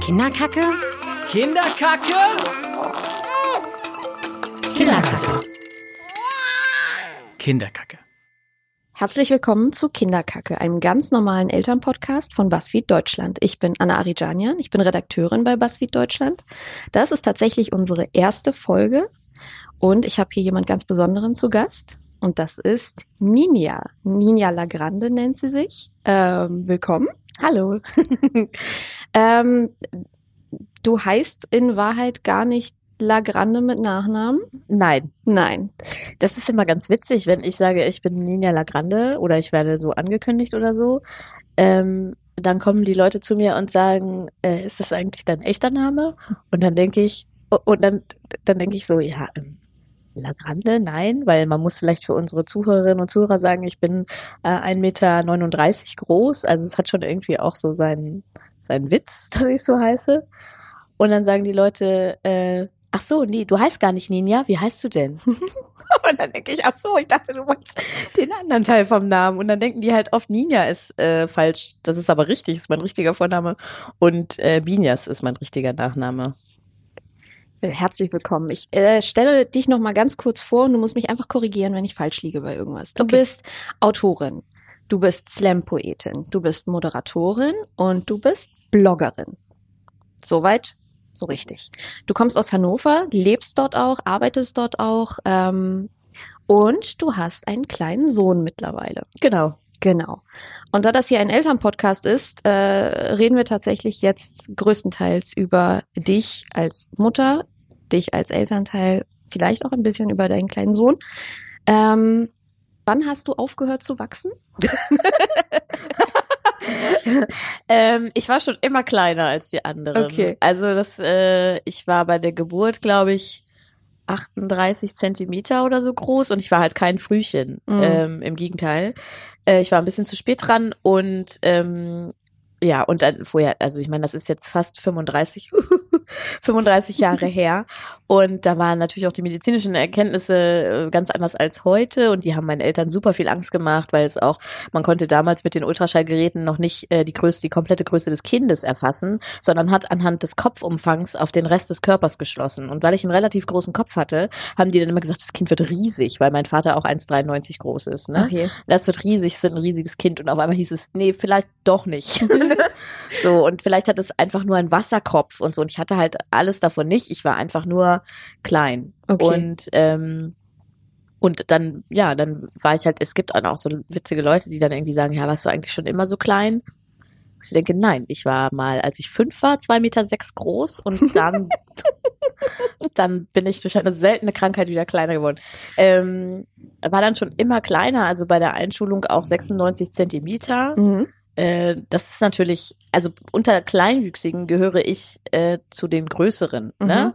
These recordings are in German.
Kinderkacke? Kinderkacke? Kinderkacke. Kinderkacke. Herzlich willkommen zu Kinderkacke, einem ganz normalen Elternpodcast von BuzzFeed Deutschland. Ich bin Anna Arijanian, ich bin Redakteurin bei BuzzFeed Deutschland. Das ist tatsächlich unsere erste Folge und ich habe hier jemand ganz Besonderen zu Gast und das ist Ninja. Ninja Lagrande nennt sie sich. Ähm, willkommen. Hallo. ähm, du heißt in Wahrheit gar nicht Lagrande mit Nachnamen? Nein. Nein. Das ist immer ganz witzig, wenn ich sage, ich bin Ninja Lagrande oder ich werde so angekündigt oder so. Ähm, dann kommen die Leute zu mir und sagen, äh, ist das eigentlich dein echter Name? Und dann denke ich, und dann, dann denke ich so, ja, ähm, Lagrande, nein, weil man muss vielleicht für unsere Zuhörerinnen und Zuhörer sagen, ich bin äh, 1,39 Meter groß, also es hat schon irgendwie auch so seinen, seinen Witz, dass ich so heiße. Und dann sagen die Leute, äh, ach so, nee, du heißt gar nicht Ninja, wie heißt du denn? und dann denke ich, ach so, ich dachte, du meinst den anderen Teil vom Namen. Und dann denken die halt oft, Ninja ist äh, falsch. Das ist aber richtig, ist mein richtiger Vorname. Und äh, Binjas ist mein richtiger Nachname. Herzlich willkommen. Ich äh, stelle dich noch mal ganz kurz vor und du musst mich einfach korrigieren, wenn ich falsch liege bei irgendwas. Du Okay. bist Autorin, du bist Slam-Poetin, du bist Moderatorin und du bist Bloggerin. Soweit, so richtig. Du kommst aus Hannover, lebst dort auch, arbeitest dort auch ähm, und du hast einen kleinen Sohn mittlerweile. Genau. Genau. Und da das hier ein Elternpodcast ist, äh, reden wir tatsächlich jetzt größtenteils über dich als Mutter, dich als Elternteil, vielleicht auch ein bisschen über deinen kleinen Sohn. Ähm, wann hast du aufgehört zu wachsen? ähm, ich war schon immer kleiner als die anderen. Okay. Also das, äh, ich war bei der Geburt, glaube ich, 38 Zentimeter oder so groß und ich war halt kein Frühchen. Mhm. Ähm, Im Gegenteil. Äh, ich war ein bisschen zu spät dran und ähm, ja, und dann vorher, also ich meine, das ist jetzt fast 35, 35 Jahre her. Und da waren natürlich auch die medizinischen Erkenntnisse äh, ganz anders als heute. Und die haben meinen Eltern super viel Angst gemacht, weil es auch, man konnte damals mit den Ultraschallgeräten noch nicht äh, die Größe, die komplette Größe des Kindes erfassen, sondern hat anhand des Kopfumfangs auf den Rest des Körpers geschlossen. Und weil ich einen relativ großen Kopf hatte, haben die dann immer gesagt, das Kind wird riesig, weil mein Vater auch 1,93 groß ist. Ne? je. das wird riesig, es wird ein riesiges Kind. Und auf einmal hieß es, nee, vielleicht doch nicht. so, und vielleicht hat es einfach nur einen Wasserkopf und so. Und ich hatte halt alles davon nicht. Ich war einfach nur klein. Okay. Und, ähm, und dann, ja, dann war ich halt, es gibt auch so witzige Leute, die dann irgendwie sagen, ja, warst du eigentlich schon immer so klein? Ich denke, nein, ich war mal, als ich fünf war, zwei Meter sechs groß und dann, dann bin ich durch eine seltene Krankheit wieder kleiner geworden. Ähm, war dann schon immer kleiner, also bei der Einschulung auch 96 Zentimeter. Mhm. Äh, das ist natürlich, also unter Kleinwüchsigen gehöre ich äh, zu den Größeren. Ne?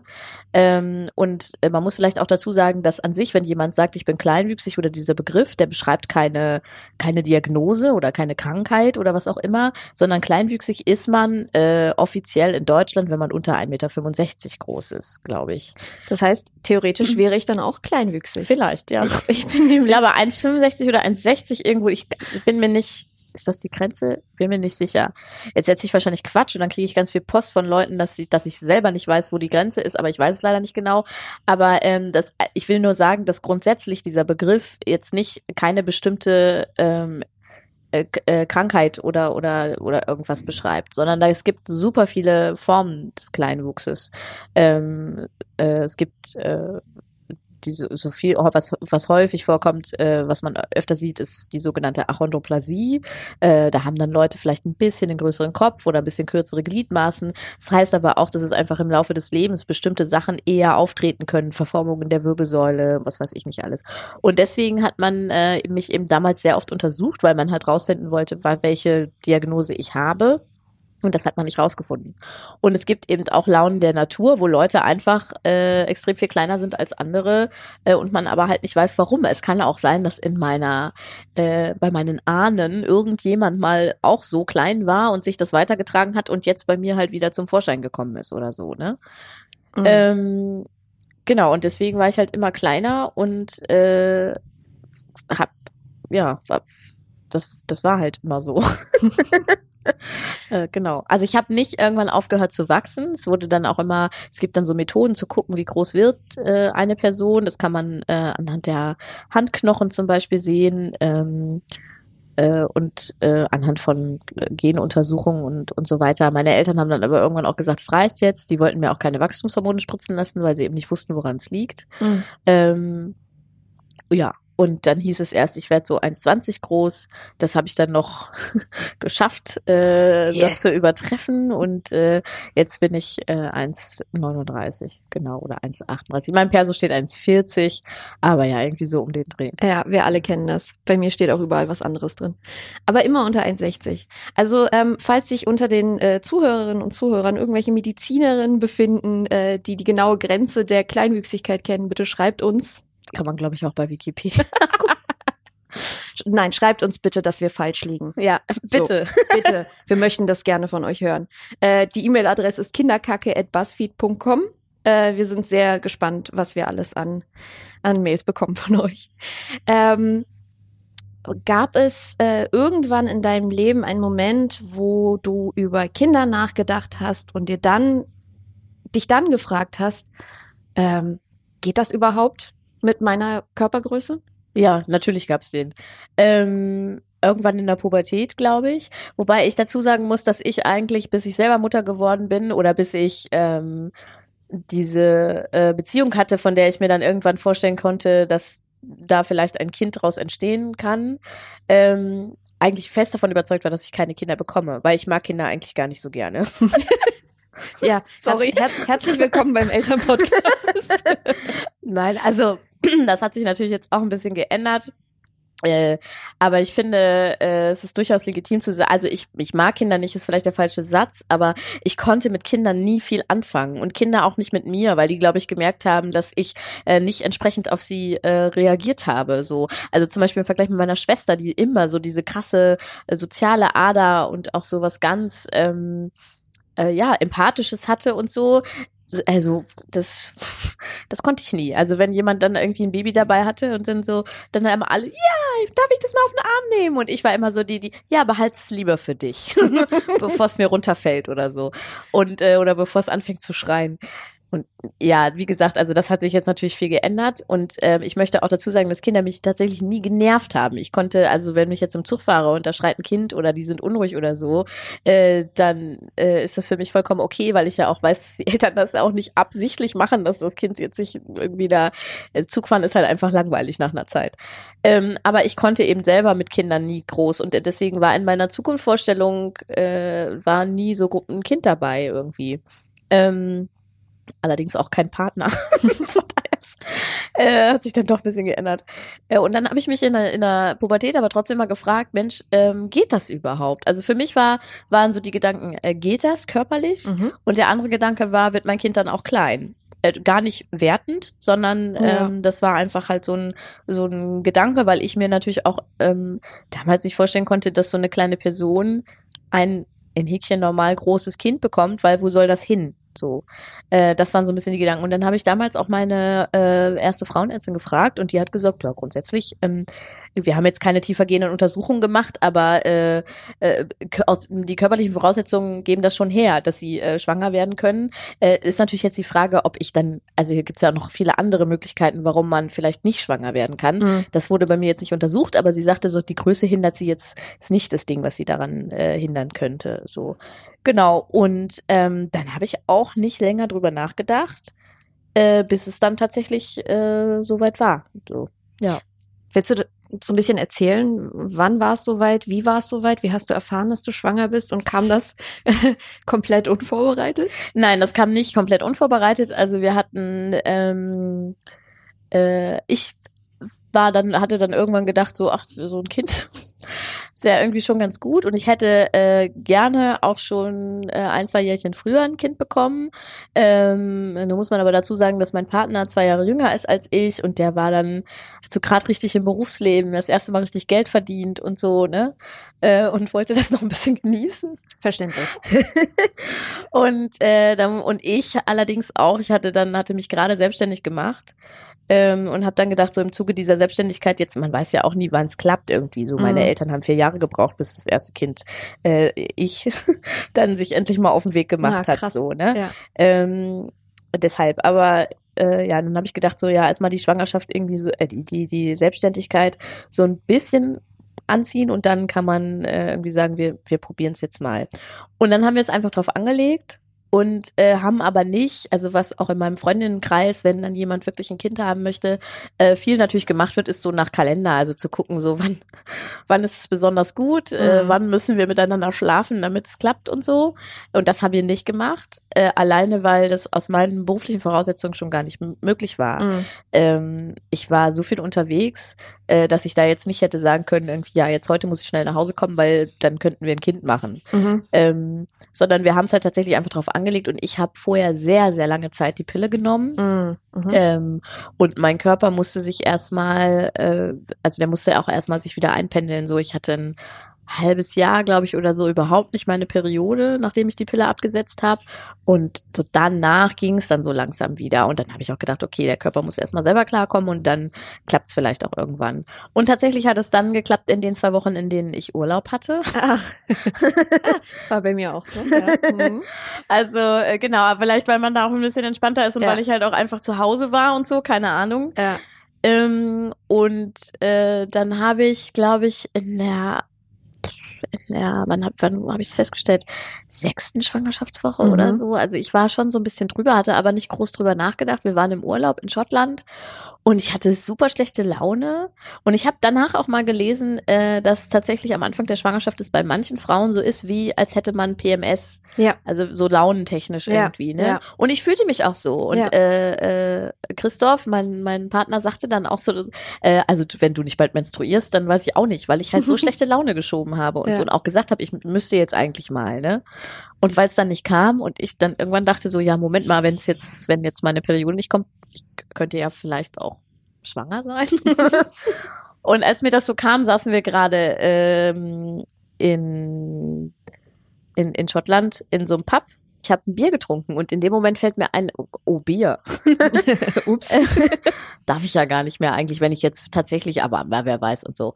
Ähm, und äh, man muss vielleicht auch dazu sagen, dass an sich, wenn jemand sagt, ich bin kleinwüchsig oder dieser Begriff, der beschreibt keine, keine Diagnose oder keine Krankheit oder was auch immer, sondern kleinwüchsig ist man äh, offiziell in Deutschland, wenn man unter 1,65 Meter groß ist, glaube ich. Das heißt, theoretisch wäre ich dann auch kleinwüchsig. Vielleicht, ja. Ich bin Ich nämlich glaube 1,65 oder 1,60 irgendwo. Ich, ich bin mir nicht, ist das die Grenze? Bin mir nicht sicher. Jetzt erzähle ich wahrscheinlich Quatsch und dann kriege ich ganz viel Post von Leuten, dass, sie, dass ich selber nicht weiß, wo die Grenze ist, aber ich weiß es leider nicht genau. Aber ähm, das, ich will nur sagen, dass grundsätzlich dieser Begriff jetzt nicht keine bestimmte ähm, äh, äh, Krankheit oder oder oder irgendwas beschreibt, sondern da es gibt super viele Formen des Kleinwuchses. Ähm, äh, es gibt äh, diese so viel was was häufig vorkommt, äh, was man öfter sieht, ist die sogenannte Achondroplasie. Äh, da haben dann Leute vielleicht ein bisschen den größeren Kopf oder ein bisschen kürzere Gliedmaßen. Das heißt aber auch, dass es einfach im Laufe des Lebens bestimmte Sachen eher auftreten können, Verformungen der Wirbelsäule, was weiß ich nicht alles. Und deswegen hat man äh, mich eben damals sehr oft untersucht, weil man halt rausfinden wollte, welche Diagnose ich habe. Und das hat man nicht rausgefunden. Und es gibt eben auch Launen der Natur, wo Leute einfach äh, extrem viel kleiner sind als andere äh, und man aber halt nicht weiß, warum. Es kann auch sein, dass in meiner, äh, bei meinen Ahnen irgendjemand mal auch so klein war und sich das weitergetragen hat und jetzt bei mir halt wieder zum Vorschein gekommen ist oder so, ne? Mhm. Ähm, genau, und deswegen war ich halt immer kleiner und äh, hab, ja, war, das, das war halt immer so. Äh, genau. Also ich habe nicht irgendwann aufgehört zu wachsen. Es wurde dann auch immer, es gibt dann so Methoden zu gucken, wie groß wird äh, eine Person. Das kann man äh, anhand der Handknochen zum Beispiel sehen. Ähm, äh, und äh, anhand von Genuntersuchungen und, und so weiter. Meine Eltern haben dann aber irgendwann auch gesagt, es reicht jetzt. Die wollten mir auch keine Wachstumshormone spritzen lassen, weil sie eben nicht wussten, woran es liegt. Mhm. Ähm, ja, und dann hieß es erst, ich werde so 1,20 groß. Das habe ich dann noch geschafft, äh, Yes. das zu übertreffen. Und äh, jetzt bin ich äh, 1,39, genau, oder 1,38. Mein Perso steht 1,40, aber ja, irgendwie so um den Dreh. Ja, wir alle kennen das. Bei mir steht auch überall was anderes drin. Aber immer unter 1,60. Also, ähm, falls sich unter den äh, Zuhörerinnen und Zuhörern irgendwelche Medizinerinnen befinden, äh, die die genaue Grenze der Kleinwüchsigkeit kennen, bitte schreibt uns. Kann man, glaube ich, auch bei Wikipedia. Nein, schreibt uns bitte, dass wir falsch liegen. ja, So. bitte. Bitte, wir möchten das gerne von euch hören. Äh, die E-Mail-Adresse ist kinderkacke.buzzfeed.com. Äh, wir sind sehr gespannt, was wir alles an, an Mails bekommen von euch. Ähm, gab es äh, irgendwann in deinem Leben einen Moment, wo du über Kinder nachgedacht hast und dir dann dich dann gefragt hast, ähm, geht das überhaupt mit meiner Körpergröße? Ja, natürlich gab's den. Ähm, irgendwann in der Pubertät, glaube ich. Wobei ich dazu sagen muss, dass ich eigentlich, bis ich selber Mutter geworden bin oder bis ich ähm, diese äh, Beziehung hatte, von der ich mir dann irgendwann vorstellen konnte, dass da vielleicht ein Kind daraus entstehen kann, ähm, eigentlich fest davon überzeugt war, dass ich keine Kinder bekomme, weil ich mag Kinder eigentlich gar nicht so gerne. Ja, Sorry. Herz, herz, herzlich willkommen beim Elternpodcast. Nein, also das hat sich natürlich jetzt auch ein bisschen geändert. Äh, aber ich finde, äh, es ist durchaus legitim zu sagen, also ich, ich mag Kinder nicht, ist vielleicht der falsche Satz, aber ich konnte mit Kindern nie viel anfangen und Kinder auch nicht mit mir, weil die, glaube ich, gemerkt haben, dass ich äh, nicht entsprechend auf sie äh, reagiert habe. So, also zum Beispiel im Vergleich mit meiner Schwester, die immer so diese krasse äh, soziale Ader und auch so was ganz ähm, äh, ja empathisches hatte und so. Also das, das konnte ich nie. Also wenn jemand dann irgendwie ein Baby dabei hatte und dann so, dann immer alle, ja, darf ich das mal auf den Arm nehmen? Und ich war immer so die, die, ja, behalt's lieber für dich, bevor es mir runterfällt oder so. Und, äh, oder bevor es anfängt zu schreien. Und ja, wie gesagt, also das hat sich jetzt natürlich viel geändert und ähm, ich möchte auch dazu sagen, dass Kinder mich tatsächlich nie genervt haben. Ich konnte, also wenn ich jetzt im Zug fahre und da schreit ein Kind oder die sind unruhig oder so, äh, dann äh, ist das für mich vollkommen okay, weil ich ja auch weiß, dass die Eltern das auch nicht absichtlich machen, dass das Kind jetzt sich irgendwie da äh, Zugfahren ist halt einfach langweilig nach einer Zeit. Ähm, aber ich konnte eben selber mit Kindern nie groß und deswegen war in meiner Zukunftsvorstellung äh, war nie so ein Kind dabei irgendwie. Ähm, allerdings auch kein Partner. Äh, hat sich dann doch ein bisschen geändert. Äh, und dann habe ich mich in der, in der Pubertät aber trotzdem mal gefragt, Mensch, ähm, geht das überhaupt? Also für mich war, waren so die Gedanken, äh, geht das körperlich? Mhm. Und der andere Gedanke war, wird mein Kind dann auch klein? Äh, gar nicht wertend, sondern Ja. ähm, das war einfach halt so ein, so ein Gedanke, weil ich mir natürlich auch ähm, damals nicht vorstellen konnte, dass so eine kleine Person ein in Häkchen normal großes Kind bekommt, weil wo soll das hin? So, äh, das waren so ein bisschen die Gedanken. Und dann habe ich damals auch meine äh, erste Frauenärztin gefragt und die hat gesagt, ja grundsätzlich, ähm, wir haben jetzt keine tiefergehenden Untersuchungen gemacht, aber äh, äh, aus, die körperlichen Voraussetzungen geben das schon her, dass sie äh, schwanger werden können. Äh, ist natürlich jetzt die Frage, ob ich dann, also hier gibt's ja noch viele andere Möglichkeiten, warum man vielleicht nicht schwanger werden kann. Mhm. Das wurde bei mir jetzt nicht untersucht, aber sie sagte so, die Größe hindert sie jetzt, ist nicht das Ding, was sie daran äh, hindern könnte. So, genau. Und ähm, dann habe ich auch nicht länger drüber nachgedacht, äh, bis es dann tatsächlich äh, soweit war. So, ja. Willst du so ein bisschen erzählen, wann war es soweit, wie war es soweit, wie hast du erfahren, dass du schwanger bist und kam das komplett unvorbereitet? Nein, das kam nicht komplett unvorbereitet. Also wir hatten, ähm, äh, ich war dann, hatte dann irgendwann gedacht, so, ach, so ein Kind, das wäre irgendwie schon ganz gut. Und ich hätte äh, gerne auch schon äh, ein, zwei Jährchen früher ein Kind bekommen. Ähm, da muss man aber dazu sagen, dass mein Partner zwei Jahre jünger ist als ich und der war dann hat so gerade richtig im Berufsleben, das erste Mal richtig Geld verdient und so, ne? Äh, und wollte das noch ein bisschen genießen. Verständlich. und äh, dann, und ich allerdings auch, ich hatte dann hatte mich gerade selbstständig gemacht Ähm, und habe dann gedacht, so im Zuge dieser Selbstständigkeit, jetzt, man weiß ja auch nie, wann es klappt irgendwie. So, meine Mhm. Eltern haben vier Jahre gebraucht, bis das erste Kind, äh, ich, dann sich endlich mal auf den Weg gemacht Ja, hat. So, ne? Ja. Ähm, deshalb, aber äh, ja, dann habe ich gedacht, so ja, erstmal die Schwangerschaft irgendwie so, äh, die, die, die Selbstständigkeit so ein bisschen anziehen und dann kann man äh, irgendwie sagen, wir, wir probieren es jetzt mal. Und dann haben wir es einfach drauf angelegt und äh, haben aber nicht, also was auch in meinem Freundinnenkreis, wenn dann jemand wirklich ein Kind haben möchte, äh, viel natürlich gemacht wird, ist so nach Kalender, also zu gucken, so wann, wann ist es besonders gut, äh, Mhm. wann müssen wir miteinander schlafen, damit es klappt und so. Und das haben wir nicht gemacht, äh, alleine weil das aus meinen beruflichen Voraussetzungen schon gar nicht möglich war. Mhm. Ähm, ich war so viel unterwegs, äh, dass ich da jetzt nicht hätte sagen können, irgendwie, ja, jetzt heute muss ich schnell nach Hause kommen, weil dann könnten wir ein Kind machen. Mhm. Ähm, sondern wir haben es halt tatsächlich einfach drauf angelegt und ich habe vorher sehr, sehr lange Zeit die Pille genommen. Mhm. Mhm. Ähm, und mein Körper musste sich erstmal, äh, also der musste auch erstmal sich wieder einpendeln. So, ich hatte ein halbes Jahr, glaube ich, oder so überhaupt nicht meine Periode, nachdem ich die Pille abgesetzt habe. Und so danach ging es dann so langsam wieder. Und dann habe ich auch gedacht, okay, der Körper muss erstmal selber klarkommen und dann klappt es vielleicht auch irgendwann. Und tatsächlich hat es dann geklappt in den zwei Wochen, in denen ich Urlaub hatte. Ach. War bei mir auch so. Ja. Mhm. Also äh, genau, vielleicht weil man da auch ein bisschen entspannter ist und Ja. weil ich halt auch einfach zu Hause war und so, keine Ahnung. Ja. Ähm, und äh, dann habe ich, glaube ich, in der, der wann habe wann hab ich es festgestellt? Sechsten Schwangerschaftswoche Mhm. oder so. Also ich war schon so ein bisschen drüber, hatte aber nicht groß drüber nachgedacht. Wir waren im Urlaub in Schottland und ich hatte super schlechte Laune. Und ich habe danach auch mal gelesen, äh, dass tatsächlich am Anfang der Schwangerschaft es bei manchen Frauen so ist, wie als hätte man PMS. Ja. Also so launentechnisch Ja, irgendwie, ne? ja. Und ich fühlte mich auch so. Und Ja. äh, äh, Christoph, mein, mein Partner, sagte dann auch so, äh, also wenn du nicht bald menstruierst, dann weiß ich auch nicht, weil ich halt so schlechte Laune geschoben habe und Ja. so und auch gesagt habe, ich müsste jetzt eigentlich mal, ne? Und weil es dann nicht kam und ich dann irgendwann dachte so, ja, Moment mal, wenn es jetzt, wenn jetzt meine Periode nicht kommt, ich könnte ja vielleicht auch schwanger sein. und als mir das so kam, saßen wir gerade ähm, in, in, in Schottland in so einem Pub. Ich habe ein Bier getrunken und in dem Moment fällt mir ein, oh, oh Bier. Ups. Darf ich ja gar nicht mehr eigentlich, wenn ich jetzt tatsächlich, aber, wer weiß und so.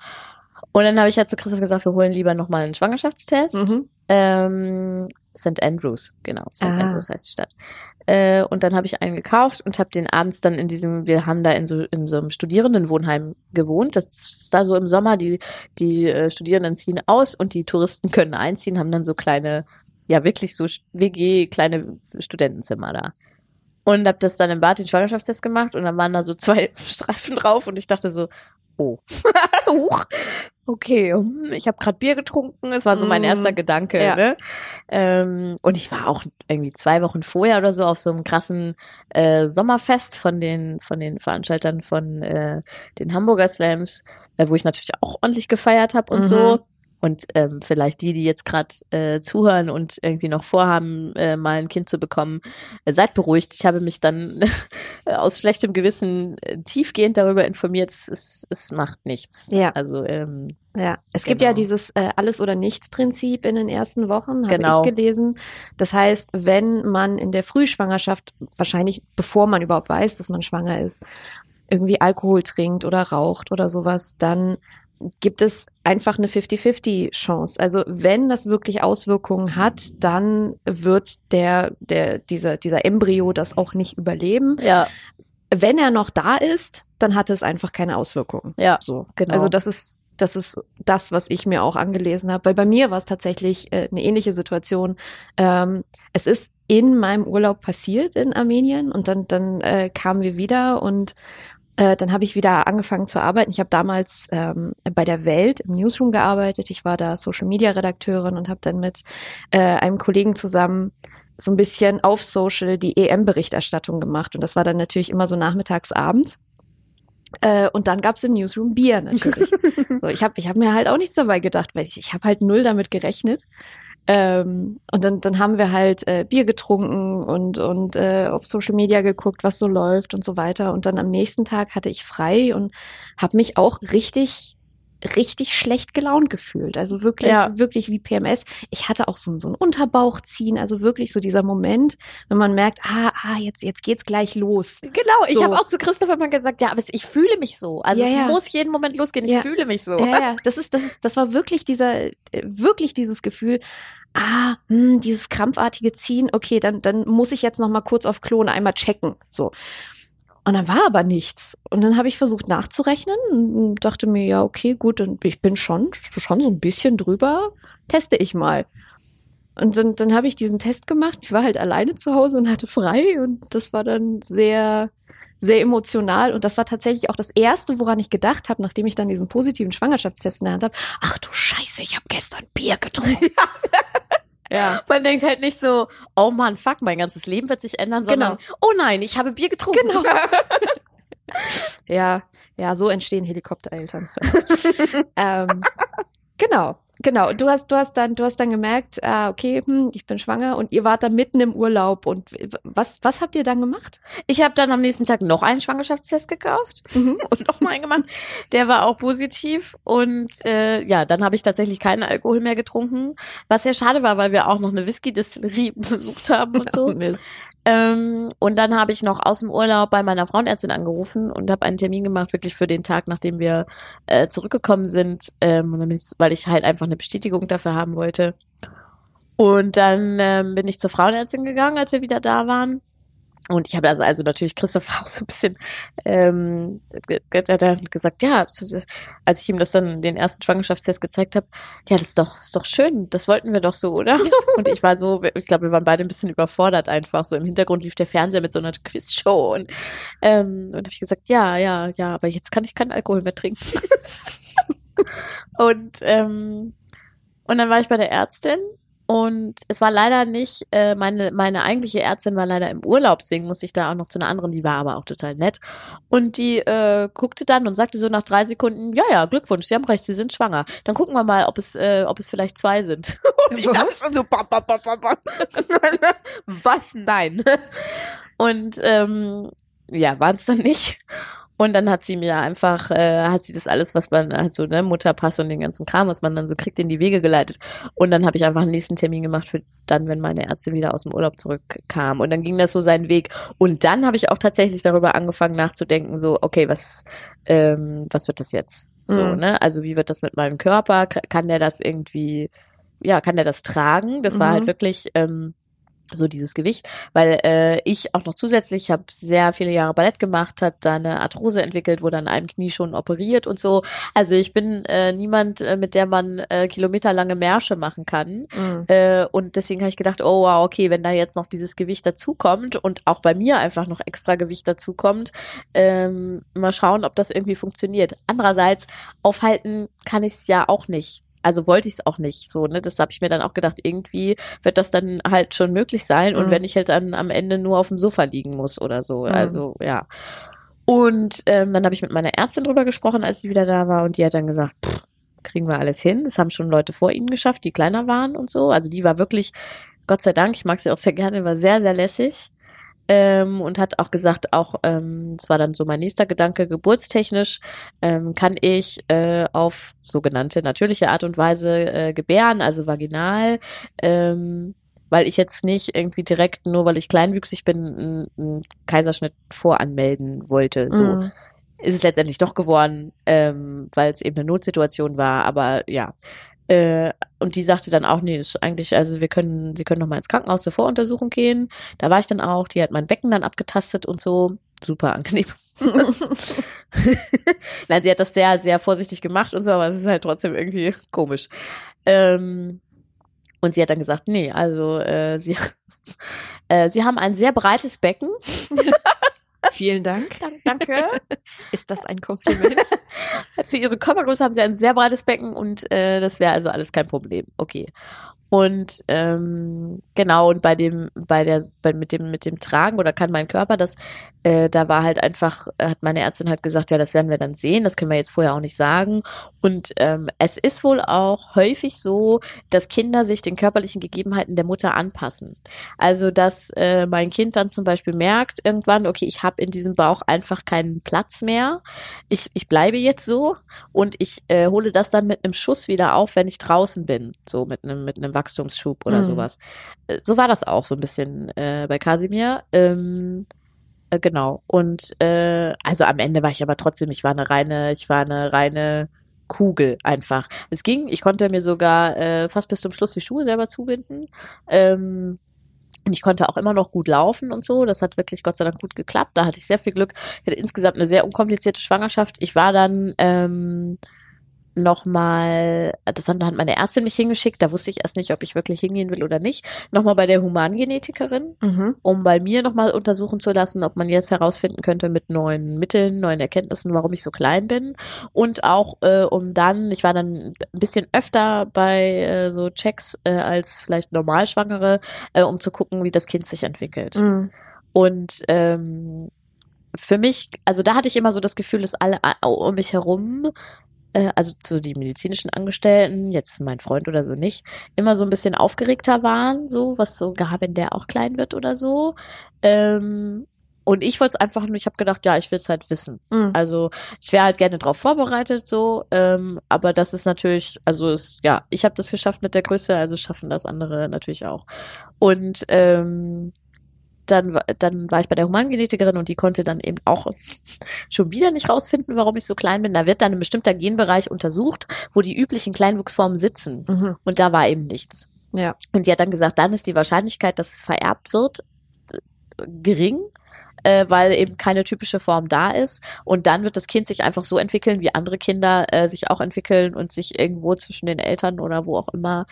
Und dann habe ich halt zu Christoph gesagt, wir holen lieber nochmal einen Schwangerschaftstest. Mhm. Ähm, St. Andrews, genau. St. Ah. Andrews heißt die Stadt. Äh, und dann habe ich einen gekauft und habe den abends dann in diesem, wir haben da in so, in so einem Studierendenwohnheim gewohnt. Das ist da so im Sommer, die, die äh, Studierenden ziehen aus und die Touristen können einziehen, haben dann so kleine, ja wirklich so WG, kleine Studentenzimmer da. Und habe das dann im Bad den Schwangerschaftstest gemacht und dann waren da so zwei Streifen drauf und ich dachte so, oh, huch, okay, hm, ich habe gerade Bier getrunken, es war so mein Mm, erster Gedanke. ja. Ne? Ähm, und ich war auch irgendwie zwei Wochen vorher oder so auf so einem krassen äh, Sommerfest von den von den Veranstaltern von äh, den Hamburger Slams, äh, wo ich natürlich auch ordentlich gefeiert habe und Mhm. so. Und ähm, vielleicht die, die jetzt gerade äh, zuhören und irgendwie noch vorhaben, äh, mal ein Kind zu bekommen, äh, seid beruhigt. Ich habe mich dann aus schlechtem Gewissen äh, tiefgehend darüber informiert. Es, es, es macht nichts. Ja. Also ähm, Ja, es gibt Genau. ja dieses äh, Alles- oder Nichts-Prinzip in den ersten Wochen, habe Genau. ich gelesen. Das heißt, wenn man in der Frühschwangerschaft, wahrscheinlich bevor man überhaupt weiß, dass man schwanger ist, irgendwie Alkohol trinkt oder raucht oder sowas, dann gibt es einfach eine 50-50-Chance. Also wenn das wirklich Auswirkungen hat, dann wird der, der, dieser, dieser Embryo das auch nicht überleben. ja, Wenn er noch da ist, dann hat es einfach keine Auswirkungen. ja, So, genau. Also das ist das ist das, was ich mir auch angelesen habe. Weil bei mir war es tatsächlich äh, eine ähnliche Situation. Ähm, es ist in meinem Urlaub passiert in Armenien und dann dann äh, kamen wir wieder und äh, dann habe ich wieder angefangen zu arbeiten. Ich habe damals ähm, bei der Welt im Newsroom gearbeitet. Ich war da Social Media Redakteurin und habe dann mit äh, einem Kollegen zusammen so ein bisschen auf Social die EM-Berichterstattung gemacht. Und das war dann natürlich immer so nachmittags, abends. Äh, und dann gab's im Newsroom Bier natürlich. so, ich habe ich hab mir halt auch nichts dabei gedacht, weil ich, ich habe halt null damit gerechnet. Ähm, und dann, dann haben wir halt äh, Bier getrunken und, und äh, auf Social Media geguckt, was so läuft und so weiter. Und dann am nächsten Tag hatte ich frei und habe mich auch richtig richtig schlecht gelaunt gefühlt. Also wirklich, Ja. wirklich wie PMS. Ich hatte auch so, ein- so ein Unterbauchziehen, also wirklich so dieser Moment, wenn man merkt, ah, ah, jetzt, jetzt geht's gleich los. Genau, ich So. habe auch zu Christopher mal gesagt, ja, aber ich fühle mich so. Also Ja, es ja. muss jeden Moment losgehen, ich fühle mich so. Ja, das ist, das ist, das war wirklich dieser, äh, wirklich dieses Gefühl, ah, hm, dieses krampfartige Ziehen, okay, dann, dann muss ich jetzt noch mal kurz auf Klo und einmal checken, so. Und dann war aber nichts. Und dann habe ich versucht nachzurechnen und dachte mir, ja, okay, gut, und ich bin schon, schon so ein bisschen drüber, teste ich mal. Und dann, dann habe ich diesen Test gemacht. Ich war halt alleine zu Hause und hatte frei und das war dann sehr, sehr emotional. Und das war tatsächlich auch das Erste, woran ich gedacht habe, nachdem ich dann diesen positiven Schwangerschaftstest in der Hand habe. Ach du Scheiße, ich habe gestern Bier getrunken. ja. Man denkt halt nicht so, oh man, fuck, mein ganzes Leben wird sich ändern, sondern, oh nein, ich habe Bier getrunken. Genau. Ja, ja, so entstehen Helikoptereltern. ähm, genau, genau. Du hast, du hast dann, du hast dann gemerkt, ah, okay, hm, ich bin schwanger und ihr wart dann mitten im Urlaub und was, was habt ihr dann gemacht? Ich habe dann am nächsten Tag noch einen Schwangerschaftstest gekauft und noch mal einen gemacht. Der war auch positiv und äh, ja, dann habe ich tatsächlich keinen Alkohol mehr getrunken, was sehr schade war, weil wir auch noch eine Whisky-Distillerie besucht haben und so. Mist. Ähm, und dann habe ich noch aus dem Urlaub bei meiner Frauenärztin angerufen und habe einen Termin gemacht, wirklich für den Tag, nachdem wir äh, zurückgekommen sind, ähm, weil ich halt einfach eine Bestätigung dafür haben wollte. Und dann ähm, bin ich zur Frauenärztin gegangen, als wir wieder da waren. Und ich habe also, also natürlich Christoph auch so ein bisschen ähm, hat dann gesagt, ja, als ich ihm das dann den ersten Schwangerschaftstest gezeigt habe, ja, das ist doch, ist doch schön, das wollten wir doch so, oder? Und ich war so, ich glaube, wir waren beide ein bisschen überfordert einfach. So im Hintergrund lief der Fernseher mit so einer Quizshow und ähm, und habe ich gesagt, ja, ja, ja, aber jetzt kann ich keinen Alkohol mehr trinken. und ähm, und dann war ich bei der Ärztin und es war leider nicht, äh, meine, meine eigentliche Ärztin war leider im Urlaub, deswegen musste ich da auch noch zu einer anderen, die war aber auch total nett. Und die äh, guckte dann und sagte so nach drei Sekunden, ja, ja, Glückwunsch, Sie haben recht, Sie sind schwanger. Dann gucken wir mal, ob es, äh, ob es vielleicht zwei sind. Und ich dachte schon so, bam, bam, bam, bam, bam. was? Nein. Und ähm, ja, waren es dann nicht. Und dann hat sie mir einfach, äh, hat sie das alles, was man, also ne, Mutterpass und den ganzen Kram, was man dann so kriegt, in die Wege geleitet. Und dann habe ich einfach einen nächsten Termin gemacht für dann, wenn meine Ärztin wieder aus dem Urlaub zurückkam. Und dann ging das so seinen Weg. Und dann habe ich auch tatsächlich darüber angefangen nachzudenken, so, okay, was, ähm, was wird das jetzt? So, Mhm. ne? Also wie wird das mit meinem Körper? Kann der das irgendwie, ja, kann der das tragen? Das war Mhm. halt wirklich, ähm, so dieses Gewicht, weil äh, ich auch noch zusätzlich habe sehr viele Jahre Ballett gemacht, habe da eine Arthrose entwickelt, wurde an einem Knie schon operiert und so. Also ich bin äh, niemand, äh, mit der man äh, kilometerlange Märsche machen kann. Mhm. Äh, und deswegen habe ich gedacht, oh wow, okay, wenn da jetzt noch dieses Gewicht dazukommt und auch bei mir einfach noch extra Gewicht dazukommt, ähm, mal schauen, ob das irgendwie funktioniert. Andererseits, aufhalten kann ich es ja auch nicht. Also wollte ich es auch nicht. So, ne, das habe ich mir dann auch gedacht, irgendwie wird das dann halt schon möglich sein. Und Mhm. wenn ich halt dann am Ende nur auf dem Sofa liegen muss oder so. Mhm. Also, ja. Und ähm, dann habe ich mit meiner Ärztin drüber gesprochen, als sie wieder da war, und die hat dann gesagt, pff, kriegen wir alles hin. Das haben schon Leute vor ihnen geschafft, die kleiner waren und so. Also die war wirklich, Gott sei Dank, ich mag sie auch sehr gerne, war sehr, sehr lässig. Ähm, und hat auch gesagt, auch, ähm, das war dann so mein nächster Gedanke, geburtstechnisch ähm, kann ich äh, auf sogenannte natürliche Art und Weise äh, gebären, also vaginal, ähm, weil ich jetzt nicht irgendwie direkt, nur weil ich kleinwüchsig bin, einen, Kaiserschnitt voranmelden wollte. So Mhm. ist es letztendlich doch geworden, ähm, weil es eben eine Notsituation war, aber ja. Äh, und die sagte dann auch, nee, ist eigentlich, also wir können, sie können noch mal ins Krankenhaus zur Voruntersuchung gehen. Da war ich dann auch, die hat mein Becken dann abgetastet und so. Super angenehm. Nein, sie hat das sehr, sehr vorsichtig gemacht und so, aber es ist halt trotzdem irgendwie komisch. Ähm, und sie hat dann gesagt, nee, also äh, sie, äh, sie haben ein sehr breites Becken. Vielen Dank. Danke. Ist das ein Kompliment? Für ihre Körpergröße haben sie ein sehr breites Becken und äh, das wäre also alles kein Problem. Okay. Und ähm, genau, und bei dem, bei der, bei, mit dem, mit dem Tragen oder kann mein Körper das, äh, da war halt einfach, hat meine Ärztin halt gesagt, ja, das werden wir dann sehen, das können wir jetzt vorher auch nicht sagen. Und ähm, es ist wohl auch häufig so, dass Kinder sich den körperlichen Gegebenheiten der Mutter anpassen. Also, dass äh, mein Kind dann zum Beispiel merkt irgendwann, okay, ich habe in diesem Bauch einfach keinen Platz mehr. Ich, ich bleibe jetzt so und ich äh, hole das dann mit einem Schuss wieder auf, wenn ich draußen bin, so mit einem mit einem Wachstumsschub oder Mhm. sowas. Äh, So war das auch so ein bisschen äh, bei Kasimir. Ähm, äh, genau. Und äh, also am Ende war ich aber trotzdem, ich war eine reine, ich war eine reine Kugel einfach. Es ging, ich konnte mir sogar äh, fast bis zum Schluss die Schuhe selber zubinden. Ähm, und ich konnte auch immer noch gut laufen und so. Das hat wirklich Gott sei Dank gut geklappt. Da hatte ich sehr viel Glück. Ich hatte insgesamt eine sehr unkomplizierte Schwangerschaft. Ich war dann ähm, nochmal, das hat meine Ärztin mich hingeschickt, da wusste ich erst nicht, ob ich wirklich hingehen will oder nicht, nochmal bei der Humangenetikerin, Mhm. um bei mir nochmal untersuchen zu lassen, ob man jetzt herausfinden könnte mit neuen Mitteln, neuen Erkenntnissen, warum ich so klein bin. Und auch äh, um dann, ich war dann ein bisschen öfter bei äh, so Checks äh, als vielleicht Normalschwangere, äh, um zu gucken, wie das Kind sich entwickelt. Mhm. Und ähm, für mich, also da hatte ich immer so das Gefühl, dass alle a- um mich herum, äh, also zu die medizinischen Angestellten, jetzt mein Freund oder so nicht, immer so ein bisschen aufgeregter waren, so was so, gar wenn der auch klein wird oder so. Ähm, und ich wollte es einfach nur, ich habe gedacht, ja, ich will es halt wissen. Mhm. Also ich wäre halt gerne drauf vorbereitet, so, ähm, aber das ist natürlich, also ist, ja, ich habe das geschafft mit der Größe, also schaffen das andere natürlich auch. Und ähm, dann, dann war ich bei der Humangenetikerin und die konnte dann eben auch schon wieder nicht rausfinden, warum ich so klein bin. Da wird dann ein bestimmter Genbereich untersucht, wo die üblichen Kleinwuchsformen sitzen. Mhm. Und da war eben nichts. Ja. Und die hat dann gesagt, dann ist die Wahrscheinlichkeit, dass es vererbt wird, gering, äh, weil eben keine typische Form da ist. Und dann wird das Kind sich einfach so entwickeln, wie andere Kinder äh, sich auch entwickeln und sich irgendwo zwischen den Eltern oder wo auch immer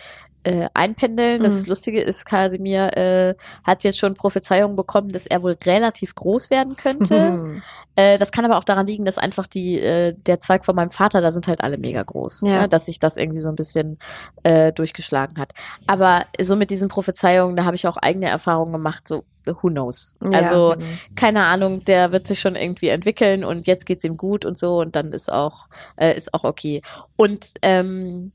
äh, einpendeln. Das Mhm. Lustige ist, Kasimir äh, hat jetzt schon Prophezeiungen bekommen, dass er wohl relativ groß werden könnte. Mhm. Äh, das kann aber auch daran liegen, dass einfach die äh, der Zweig von meinem Vater, da sind halt alle mega groß, Ja. ne? dass sich das irgendwie so ein bisschen äh, durchgeschlagen hat. Aber so mit diesen Prophezeiungen, da habe ich auch eigene Erfahrungen gemacht. So who knows? Ja, Also genau. keine Ahnung, der wird sich schon irgendwie entwickeln und jetzt geht's ihm gut und so und dann ist auch äh, ist auch okay. Und ähm,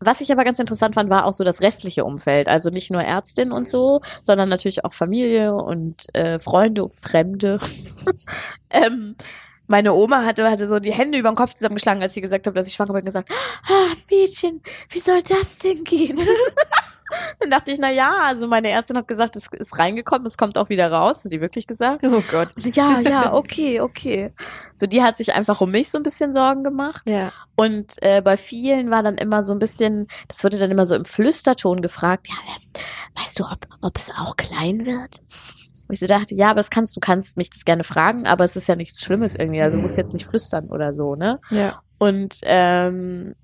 was ich aber ganz interessant fand, war auch so das restliche Umfeld. Also nicht nur Ärztin und so, sondern natürlich auch Familie und äh, Freunde, Fremde. ähm, meine Oma hatte, hatte so die Hände über den Kopf zusammengeschlagen, als ich gesagt habe, dass ich schwanger bin, gesagt, ah, Mädchen, wie soll das denn gehen? Dann dachte ich, na ja, also meine Ärztin hat gesagt, es ist reingekommen, es kommt auch wieder raus, hat die wirklich gesagt. Oh Gott. Ja, ja, okay, okay. So, die hat sich einfach um mich so ein bisschen Sorgen gemacht. Ja. Und äh, bei vielen war dann immer so ein bisschen, das wurde dann immer so im Flüsterton gefragt, ja, weißt du, ob, ob es auch klein wird? Und ich so dachte, ja, aber das kannst du kannst mich das gerne fragen, aber es ist ja nichts Schlimmes irgendwie, also du musst jetzt nicht flüstern oder so, ne? Ja. Und ähm,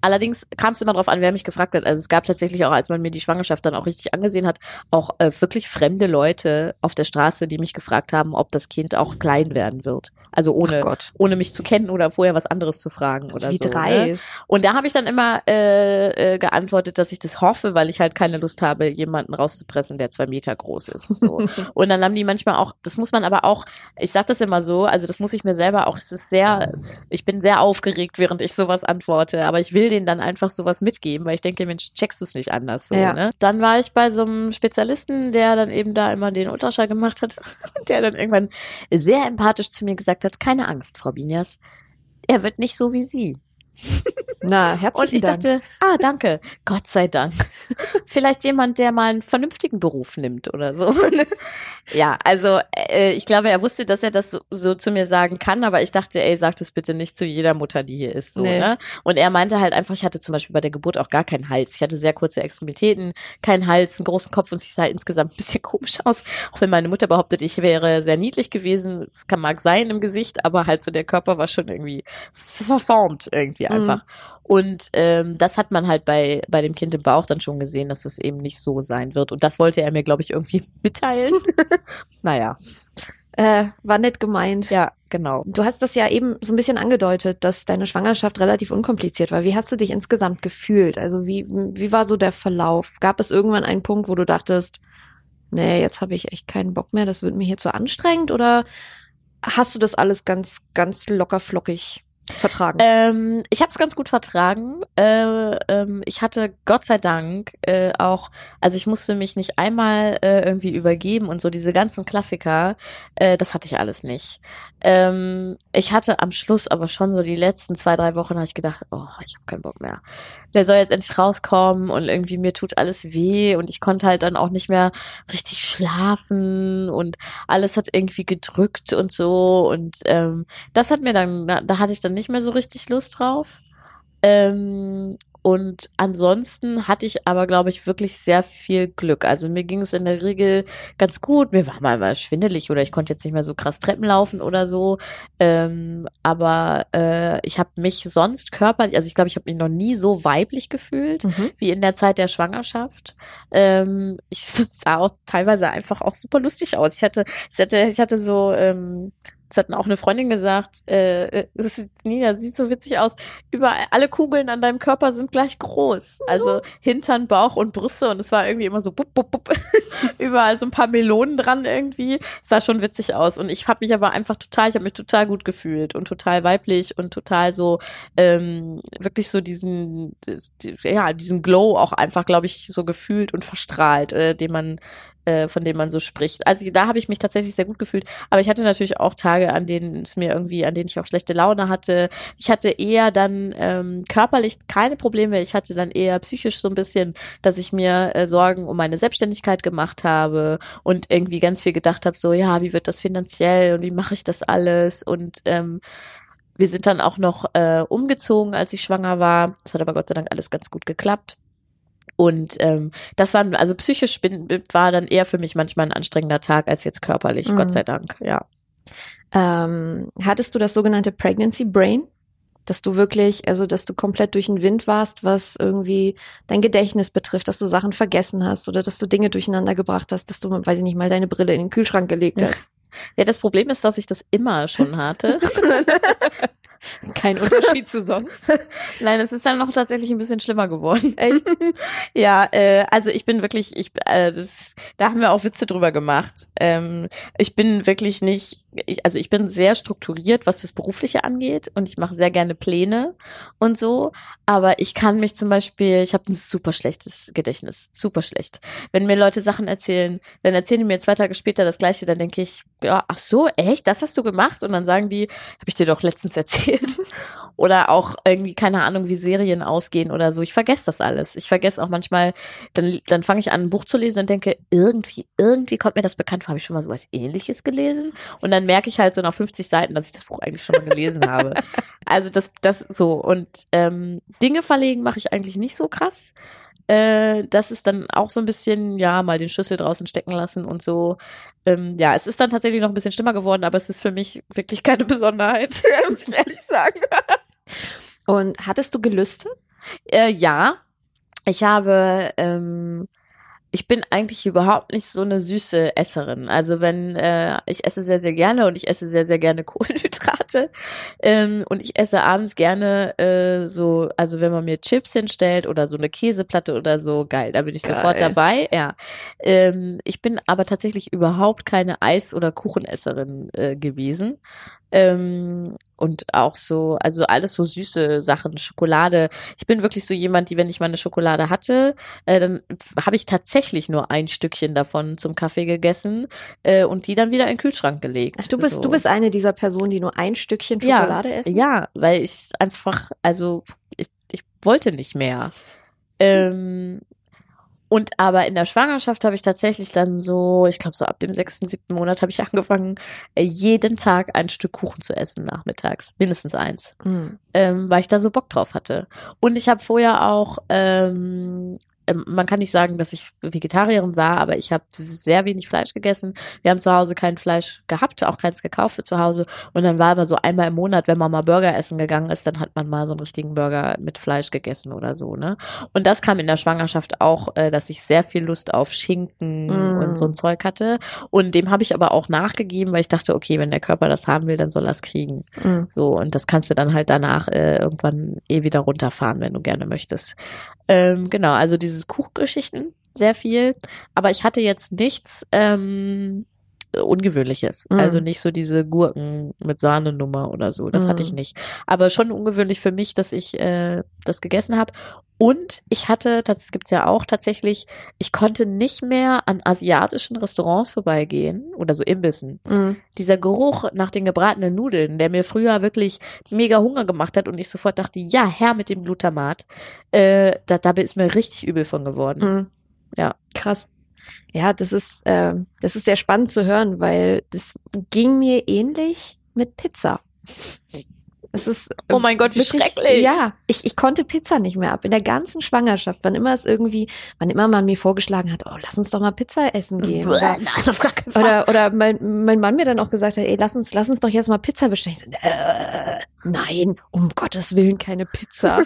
allerdings kam es immer drauf an, wer mich gefragt hat. Also es gab tatsächlich auch, als man mir die Schwangerschaft dann auch richtig angesehen hat, auch äh, wirklich fremde Leute auf der Straße, die mich gefragt haben, ob das Kind auch klein werden wird. Also ohne, ohne mich zu kennen oder vorher was anderes zu fragen oder Wie so. Ne? dreist. Und da habe ich dann immer äh, äh, geantwortet, dass ich das hoffe, weil ich halt keine Lust habe, jemanden rauszupressen, der zwei Meter groß ist. So. Und dann haben die manchmal auch, das muss man aber auch, ich sag das immer so, also das muss ich mir selber auch, es ist sehr, ich bin sehr aufgeregt, während ich sowas antworte, aber ich will denen dann einfach sowas mitgeben, weil ich denke, Mensch, checkst du es nicht anders so, Ja. ne? Dann war ich bei so einem Spezialisten, der dann eben da immer den Ultraschall gemacht hat und der dann irgendwann sehr empathisch zu mir gesagt hat, keine Angst, Frau Binias, er wird nicht so wie Sie. Na, Und herzlichen ich Dank. dachte, ah, danke, Gott sei Dank. Vielleicht jemand, der mal einen vernünftigen Beruf nimmt oder so. ja, also äh, ich glaube, er wusste, dass er das so, so zu mir sagen kann, aber ich dachte, ey, sag das bitte nicht zu jeder Mutter, die hier ist. So, Nee. ne? Und er meinte halt einfach, ich hatte zum Beispiel bei der Geburt auch gar keinen Hals. Ich hatte sehr kurze Extremitäten, keinen Hals, einen großen Kopf und ich sah insgesamt ein bisschen komisch aus. Auch wenn meine Mutter behauptet, ich wäre sehr niedlich gewesen. Es kann mag sein im Gesicht, aber halt so der Körper war schon irgendwie verformt irgendwie Mhm. einfach. Und ähm, das hat man halt bei, bei dem Kind im Bauch dann schon gesehen, dass es eben nicht so sein wird. Und das wollte er mir, glaube ich, irgendwie mitteilen. naja. Äh, war nett gemeint. Ja, genau. Du hast das ja eben so ein bisschen angedeutet, dass deine Schwangerschaft relativ unkompliziert war. Wie hast du dich insgesamt gefühlt? Also wie, wie war so der Verlauf? Gab es irgendwann einen Punkt, wo du dachtest, nee, jetzt habe ich echt keinen Bock mehr, das wird mir hier zu anstrengend? Oder hast du das alles ganz, ganz locker flockig vertragen? Ähm, ich habe es ganz gut vertragen. Äh, ähm, ich hatte Gott sei Dank äh, auch, also ich musste mich nicht einmal äh, irgendwie übergeben und so diese ganzen Klassiker, äh, das hatte ich alles nicht. Ähm, ich hatte am Schluss aber schon so die letzten zwei, drei Wochen, habe ich gedacht, oh, ich habe keinen Bock mehr. Der soll jetzt endlich rauskommen und irgendwie mir tut alles weh und ich konnte halt dann auch nicht mehr richtig schlafen und alles hat irgendwie gedrückt und so und ähm, das hat mir dann, da, da hatte ich dann nicht mehr so richtig Lust drauf. Ähm, und ansonsten hatte ich aber, glaube ich, wirklich sehr viel Glück. Also mir ging es in der Regel ganz gut. Mir war mal, mal schwindelig oder ich konnte jetzt nicht mehr so krass Treppen laufen oder so. Ähm, aber äh, ich habe mich sonst körperlich, also ich glaube, ich habe mich noch nie so weiblich gefühlt Mhm. wie in der Zeit der Schwangerschaft. Ähm, ich sah auch teilweise einfach auch super lustig aus. Ich hatte, ich hatte, ich hatte so, ähm, das hat auch eine Freundin gesagt, äh, äh, das ist, Nina, sieht so witzig aus. Überall, alle Kugeln an deinem Körper sind gleich groß. Also Hintern, Bauch und Brüste und es war irgendwie immer so bup, bup, bup. Überall so ein paar Melonen dran irgendwie. Es sah schon witzig aus. Und ich habe mich aber einfach total, ich habe mich total gut gefühlt und total weiblich und total so, ähm, wirklich so diesen, ja, diesen Glow auch einfach, glaube ich, so gefühlt und verstrahlt, äh, den man äh, von dem man so spricht. Also da habe ich mich tatsächlich sehr gut gefühlt. Aber ich hatte natürlich auch Tage, an denen es mir irgendwie, an denen ich auch schlechte Laune hatte. Ich hatte eher dann ähm, körperlich keine Probleme. Ich hatte dann eher psychisch so ein bisschen, dass ich mir äh, Sorgen um meine Selbstständigkeit gemacht habe und irgendwie ganz viel gedacht habe, so ja, wie wird das finanziell und wie mache ich das alles und ähm, wir sind dann auch noch äh, umgezogen, als ich schwanger war. Das hat aber Gott sei Dank alles ganz gut geklappt. Und ähm, das war, also psychisch bin, war dann eher für mich manchmal ein anstrengender Tag als jetzt körperlich, Mhm. Gott sei Dank, ja. Ähm, hattest du das sogenannte Pregnancy Brain? Dass du wirklich, also dass du komplett durch den Wind warst, was irgendwie dein Gedächtnis betrifft, dass du Sachen vergessen hast oder dass du Dinge durcheinander gebracht hast, dass du, weiß ich nicht, mal deine Brille in den Kühlschrank gelegt hast. Ja, das Problem ist, dass ich das immer schon hatte. Kein Unterschied zu sonst. Nein, es ist dann noch tatsächlich ein bisschen schlimmer geworden. Echt? Ja, äh, also ich bin wirklich, ich, äh, das, da haben wir auch Witze drüber gemacht. Ähm, ich bin wirklich nicht, ich, also ich bin sehr strukturiert, was das Berufliche angeht und ich mache sehr gerne Pläne und so. Aber ich kann mich zum Beispiel, ich habe ein super schlechtes Gedächtnis, super schlecht. Wenn mir Leute Sachen erzählen, dann erzählen die mir zwei Tage später das Gleiche, dann denke ich, ja, ach so, echt, das hast du gemacht? Und dann sagen die, habe ich dir doch letztens erzählt. Oder auch irgendwie, keine Ahnung, wie Serien ausgehen oder so. Ich vergesse das alles. Ich vergesse auch manchmal, dann, dann fange ich an, ein Buch zu lesen und denke, irgendwie, irgendwie kommt mir das bekannt vor. Habe ich schon mal sowas ähnliches gelesen? Und dann merke ich halt so nach 50 Seiten, dass ich das Buch eigentlich schon mal gelesen habe. Also das, das so. Und ähm, Dinge verlegen mache ich eigentlich nicht so krass. Äh, das ist dann auch so ein bisschen, ja, mal den Schlüssel draußen stecken lassen und so. Ähm, ja, es ist dann tatsächlich noch ein bisschen schlimmer geworden, aber es ist für mich wirklich keine Besonderheit, muss ich ehrlich sagen. Und hattest du Gelüste? Äh, ja, ich habe, ähm, ich bin eigentlich überhaupt nicht so eine süße Esserin. Also wenn äh, ich esse sehr sehr gerne und ich esse sehr sehr gerne Kohlenhydrate ähm, und ich esse abends gerne äh, so, also wenn man mir Chips hinstellt oder so eine Käseplatte oder so, geil, da bin ich Geil. sofort dabei. Ja, ähm, ich bin aber tatsächlich überhaupt keine Eis- oder Kuchenesserin äh, gewesen. Ähm, und auch so, also alles so süße Sachen, Schokolade. Ich bin wirklich so jemand, die, wenn ich mal eine Schokolade hatte, äh, dann habe ich tatsächlich nur ein Stückchen davon zum Kaffee gegessen äh, und die dann wieder in den Kühlschrank gelegt. Ach, du bist, so. du bist eine dieser Personen, die nur ein Stückchen Ja, Schokolade essen? Ja, weil ich einfach, also ich, ich wollte nicht mehr. Ähm, und aber in der Schwangerschaft habe ich tatsächlich dann so, ich glaube so ab dem sechsten, siebten Monat habe ich angefangen, äh, jeden Tag ein Stück Kuchen zu essen nachmittags, mindestens eins Mhm. ähm, weil ich da so Bock drauf hatte. Und ich habe vorher auch ähm, man kann nicht sagen, dass ich Vegetarierin war, aber ich habe sehr wenig Fleisch gegessen. Wir haben zu Hause kein Fleisch gehabt, auch keins gekauft für zu Hause. Und dann war immer so einmal im Monat, wenn man mal Burger essen gegangen ist, dann hat man mal so einen richtigen Burger mit Fleisch gegessen oder so, ne? Und das kam in der Schwangerschaft auch, äh, dass ich sehr viel Lust auf Schinken Mm. und so ein Zeug hatte. Und dem habe ich aber auch nachgegeben, weil ich dachte, okay, wenn der Körper das haben will, dann soll er es kriegen. Mhm. So, und das kannst du dann halt danach äh, irgendwann eh wieder runterfahren, wenn du gerne möchtest. Ähm, genau, also dieses Kuchgeschichten, sehr viel. Aber ich hatte jetzt nichts ähm, Ungewöhnliches. Mhm. Also nicht so diese Gurken mit Sahnenummer oder so. Das hatte ich Mhm. nicht. Aber schon ungewöhnlich für mich, dass ich äh, das gegessen habe. Und ich hatte, das gibt's ja auch tatsächlich, ich konnte nicht mehr an asiatischen Restaurants vorbeigehen oder so Imbissen Mhm. dieser Geruch nach den gebratenen Nudeln, der mir früher wirklich mega Hunger gemacht hat und ich sofort dachte, ja, her mit dem Glutamat, äh, da, da ist mir richtig übel von geworden. Mhm. Ja. Krass. Ja, das ist, ähm, das ist sehr spannend zu hören, weil das ging mir ähnlich mit Pizza. Es ist äh, Oh mein Gott, wie wirklich- schrecklich. Ja, ich, ich konnte Pizza nicht mehr ab. In der ganzen Schwangerschaft, wann immer es irgendwie, wann immer man mir vorgeschlagen hat, oh, lass uns doch mal Pizza essen gehen. Bäh, Oder, Nein, auf gar keinen Fall. oder, oder mein, mein Mann mir dann auch gesagt hat, ey, lass uns, lass uns doch jetzt mal Pizza bestellen. So, äh, nein, um Gottes Willen keine Pizza.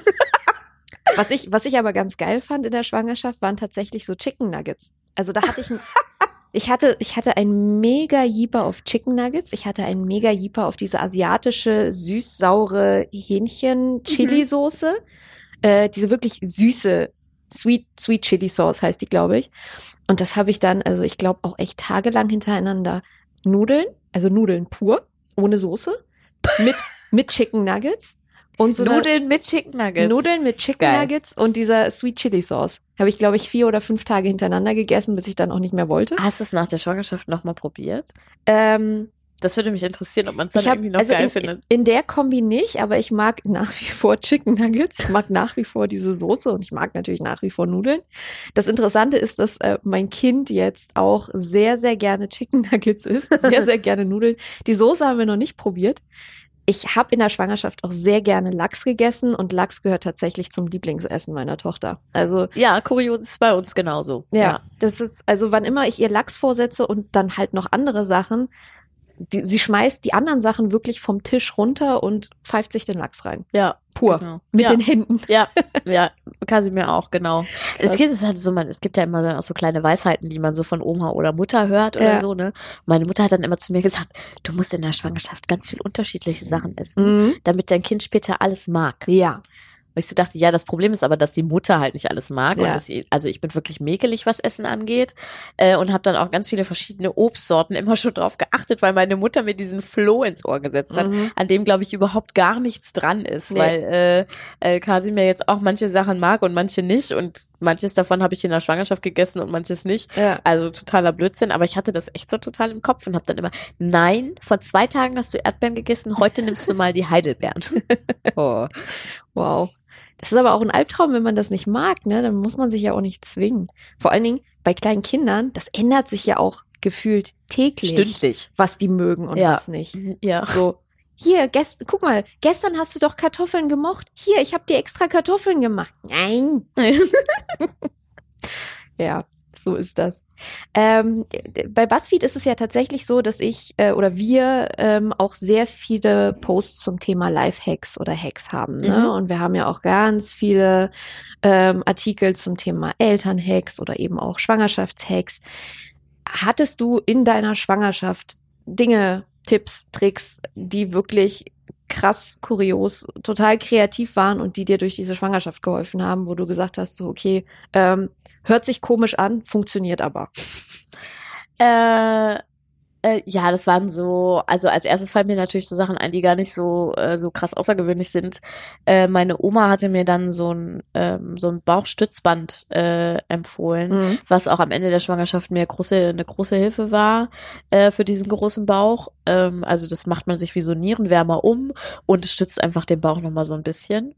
was ich, was ich aber ganz geil fand in der Schwangerschaft, waren tatsächlich so Chicken Nuggets. Also da hatte ich ich hatte, ich hatte ein mega Jeeper auf Chicken Nuggets. Ich hatte einen mega Jeeper auf diese asiatische, süß-saure Hähnchen-Chili-Soße. Äh, diese wirklich süße, sweet, sweet Chili Sauce heißt die, glaube ich. Und das habe ich dann, also ich glaube auch echt tagelang hintereinander Nudeln, also Nudeln pur, ohne Soße, mit, mit Chicken Nuggets und so Nudeln mit Chicken Nuggets. Nudeln mit Chicken Geil. Nuggets und dieser Sweet Chili Sauce. Habe ich, glaube ich, vier oder fünf Tage hintereinander gegessen, bis ich dann auch nicht mehr wollte. Hast du es nach der Schwangerschaft nochmal probiert? Ähm, Das würde mich interessieren, ob man es dann habe irgendwie noch also geil in, findet. in der Kombi nicht, aber ich mag nach wie vor Chicken Nuggets. Ich mag nach wie vor diese Soße und ich mag natürlich nach wie vor Nudeln. Das Interessante ist, dass äh, mein Kind jetzt auch sehr, sehr gerne Chicken Nuggets isst, sehr, sehr gerne Nudeln. Die Soße haben wir noch nicht probiert. Ich habe in der Schwangerschaft auch sehr gerne Lachs gegessen und Lachs gehört tatsächlich zum Lieblingsessen meiner Tochter. Also Ja, kurios ist bei uns genauso. ja, das ist, also wann immer ich ihr Lachs vorsetze und dann halt noch andere Sachen, die, sie schmeißt die anderen Sachen wirklich vom Tisch runter und pfeift sich den Lachs rein. Ja, Pur. genau. Mit ja. den Händen. Ja, ja, Kasimir auch, genau. Es gibt es halt so, man, es gibt ja immer dann auch so kleine Weisheiten, die man so von Oma oder Mutter hört oder Ja. so, ne? Meine Mutter hat dann immer zu mir gesagt, du musst in der Schwangerschaft ganz viel unterschiedliche Sachen essen, Mhm. damit dein Kind später alles mag. Ja. Weil ich so dachte, ja, das Problem ist aber, dass die Mutter halt nicht alles mag. Ja. Und das, also ich bin wirklich mäkelig, was Essen angeht. Äh, und habe dann auch ganz viele verschiedene Obstsorten immer schon drauf geachtet, weil meine Mutter mir diesen Floh ins Ohr gesetzt hat, Mhm. an dem, glaube ich, überhaupt gar nichts dran ist. Nee. Weil äh, äh, Kasimir jetzt auch manche Sachen mag und manche nicht. Und manches davon habe ich in der Schwangerschaft gegessen und manches nicht. Ja. Also totaler Blödsinn, aber ich hatte das echt so total im Kopf und habe dann immer, nein, vor zwei Tagen hast du Erdbeeren gegessen, heute nimmst du mal die Heidelbeeren. oh. Wow. Das ist aber auch ein Albtraum, wenn man das nicht mag, ne? Dann muss man sich ja auch nicht zwingen. Vor allen Dingen bei kleinen Kindern, das ändert sich ja auch gefühlt täglich, Stündlich. was die mögen und Ja. was nicht. Ja. So, hier, gest guck mal, gestern hast du doch Kartoffeln gemocht. Hier, ich habe dir extra Kartoffeln gemacht. Nein. Ja, so ist das. Ähm, bei BuzzFeed ist es ja tatsächlich so, dass ich äh, oder wir ähm, auch sehr viele Posts zum Thema Lifehacks oder Hacks haben. Ne? Mhm. Und wir haben ja auch ganz viele ähm, Artikel zum Thema Elternhacks oder eben auch Schwangerschaftshacks. Hattest du in deiner Schwangerschaft Dinge, Tipps, Tricks, die wirklich krass, kurios, total kreativ waren und die dir durch diese Schwangerschaft geholfen haben, wo du gesagt hast, so okay, ähm, hört sich komisch an, funktioniert aber. Äh, äh, ja, das waren so, also als erstes fallen mir natürlich so Sachen ein, die gar nicht so äh, so krass außergewöhnlich sind. Äh, meine Oma hatte mir dann so ein ähm, so ein Bauchstützband äh, empfohlen, Mhm. was auch am Ende der Schwangerschaft mir große eine große Hilfe war äh, für diesen großen Bauch. Ähm, also das macht man sich wie so Nierenwärmer um und es stützt einfach den Bauch noch mal so ein bisschen.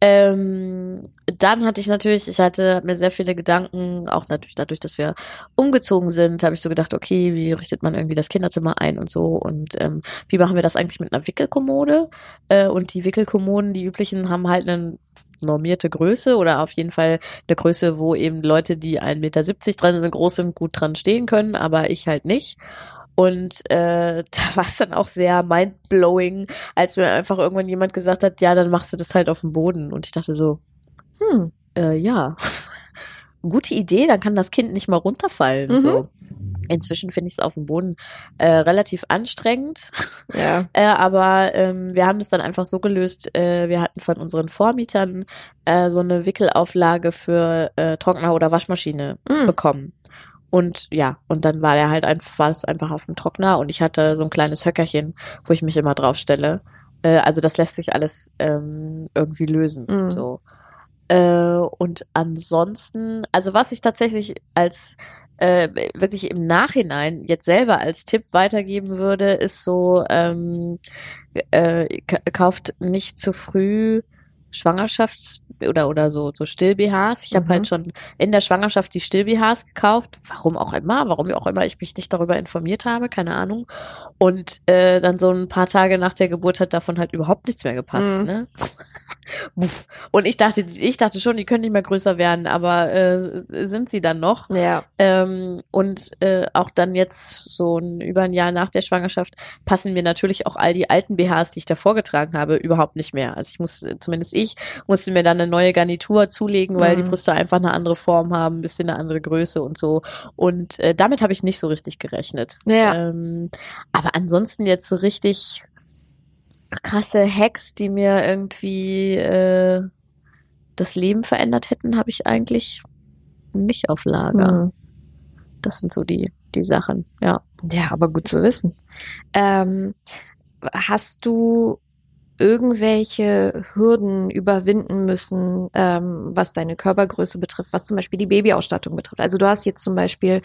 Ähm, dann hatte ich natürlich, ich hatte mir sehr viele Gedanken, auch natürlich dadurch, dass wir umgezogen sind, habe ich so gedacht, okay, wie richtet man irgendwie das Kinderzimmer ein und so und ähm, wie machen wir das eigentlich mit einer Wickelkommode? Äh, und die Wickelkommoden, die üblichen, haben halt eine normierte Größe oder auf jeden Fall eine Größe, wo eben Leute, die 1,70 Meter dran groß sind, gut dran stehen können, aber ich halt nicht. Und äh, da war es dann auch sehr mindblowing, als mir einfach irgendwann jemand gesagt hat, ja, dann machst du das halt auf dem Boden. Und ich dachte so, hm, äh, ja, gute Idee, dann kann das Kind nicht mal runterfallen. Mhm. So. Inzwischen finde ich es auf dem Boden äh, relativ anstrengend. Ja. Äh, aber ähm, wir haben es dann einfach so gelöst, äh, wir hatten von unseren Vormietern äh, so eine Wickelauflage für äh, Trockner oder Waschmaschine Mhm. bekommen. Und ja, und dann war der halt einfach, war es einfach auf dem Trockner und ich hatte so ein kleines Höckerchen, wo ich mich immer drauf stelle. Äh, also das lässt sich alles ähm, irgendwie lösen. Mhm. So. Äh, und ansonsten, also was ich tatsächlich als äh, wirklich im Nachhinein jetzt selber als Tipp weitergeben würde, ist so, ähm, äh, ka- kauft nicht zu früh Schwangerschafts- oder oder so so Still-BHs. Ich habe Mhm. halt schon in der Schwangerschaft die Still-BHs gekauft. Warum auch immer, warum auch immer ich mich nicht darüber informiert habe, keine Ahnung. Und äh, dann so ein paar Tage nach der Geburt hat davon halt überhaupt nichts mehr gepasst. Mhm. Ne? Und ich dachte, ich dachte schon, die können nicht mehr größer werden, aber äh, sind sie dann noch? Ja. Ähm, und äh, auch dann jetzt so ein, über ein Jahr nach der Schwangerschaft passen mir natürlich auch all die alten BHs, die ich davor getragen habe, überhaupt nicht mehr. Also ich musste, zumindest ich, musste mir dann eine neue Garnitur zulegen, weil Mhm. die Brüste einfach eine andere Form haben, ein bisschen eine andere Größe und so. Und äh, damit habe ich nicht so richtig gerechnet. Ja. Ähm, aber ansonsten jetzt so richtig krasse Hacks, die mir irgendwie äh, das Leben verändert hätten, habe ich eigentlich nicht auf Lager. Mhm. Das sind so die, die Sachen, ja. Ja, aber gut zu wissen. Ähm, hast du irgendwelche Hürden überwinden müssen, ähm, was deine Körpergröße betrifft, was zum Beispiel die Babyausstattung betrifft? Also du hast jetzt zum Beispiel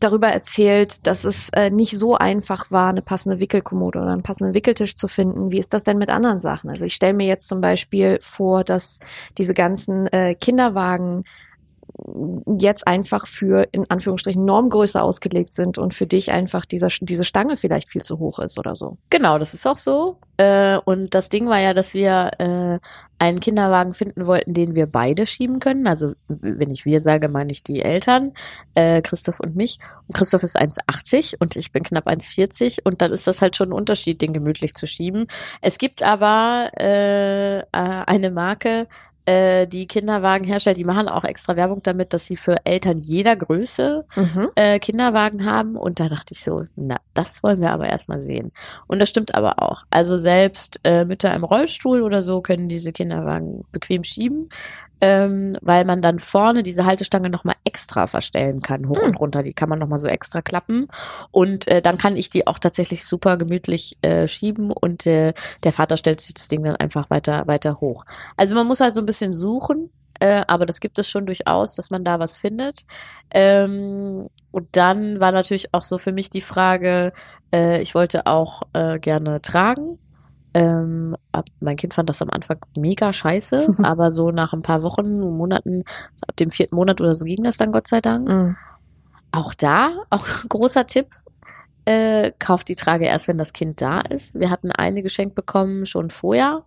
darüber erzählt, dass es äh, nicht so einfach war, eine passende Wickelkommode oder einen passenden Wickeltisch zu finden. Wie ist das denn mit anderen Sachen? Also ich stelle mir jetzt zum Beispiel vor, dass diese ganzen äh, Kinderwagen jetzt einfach für in Anführungsstrichen Normgröße ausgelegt sind und für dich einfach dieser, diese Stange vielleicht viel zu hoch ist oder so. Genau, das ist auch so. Äh, und das Ding war ja, dass wir äh, einen Kinderwagen finden wollten, den wir beide schieben können. Also wenn ich wir sage, meine ich die Eltern, äh, Christoph und mich. Und Christoph ist 1,80 und ich bin knapp 1,40 und dann ist das halt schon ein Unterschied, den gemütlich zu schieben. Es gibt aber äh, äh, eine Marke, äh, die Kinderwagen herstellt, die machen auch extra Werbung damit, dass sie für Eltern jeder Größe äh, Kinderwagen haben. Und da dachte ich so, na, das wollen wir aber erstmal sehen. Und das stimmt aber auch. Also selbst äh, Mütter im Rollstuhl oder so können diese Kinderwagen bequem schieben. Ähm, weil man dann vorne diese Haltestange nochmal extra verstellen kann, hoch Hm. und runter. Die kann man nochmal so extra klappen. Und äh, dann kann ich die auch tatsächlich super gemütlich äh, schieben und äh, der Vater stellt sich das Ding dann einfach weiter, weiter hoch. Also man muss halt so ein bisschen suchen, äh, aber das gibt es schon durchaus, dass man da was findet. Ähm, und dann war natürlich auch so für mich die Frage, äh, ich wollte auch äh, gerne tragen. Ähm, ab, mein Kind fand das am Anfang mega scheiße, aber so nach ein paar Wochen, Monaten, ab dem vierten Monat oder so ging das dann Gott sei Dank. Mhm. Auch da, auch großer Tipp, äh, kauft die Trage erst, wenn das Kind da ist. Wir hatten eine geschenkt bekommen schon vorher.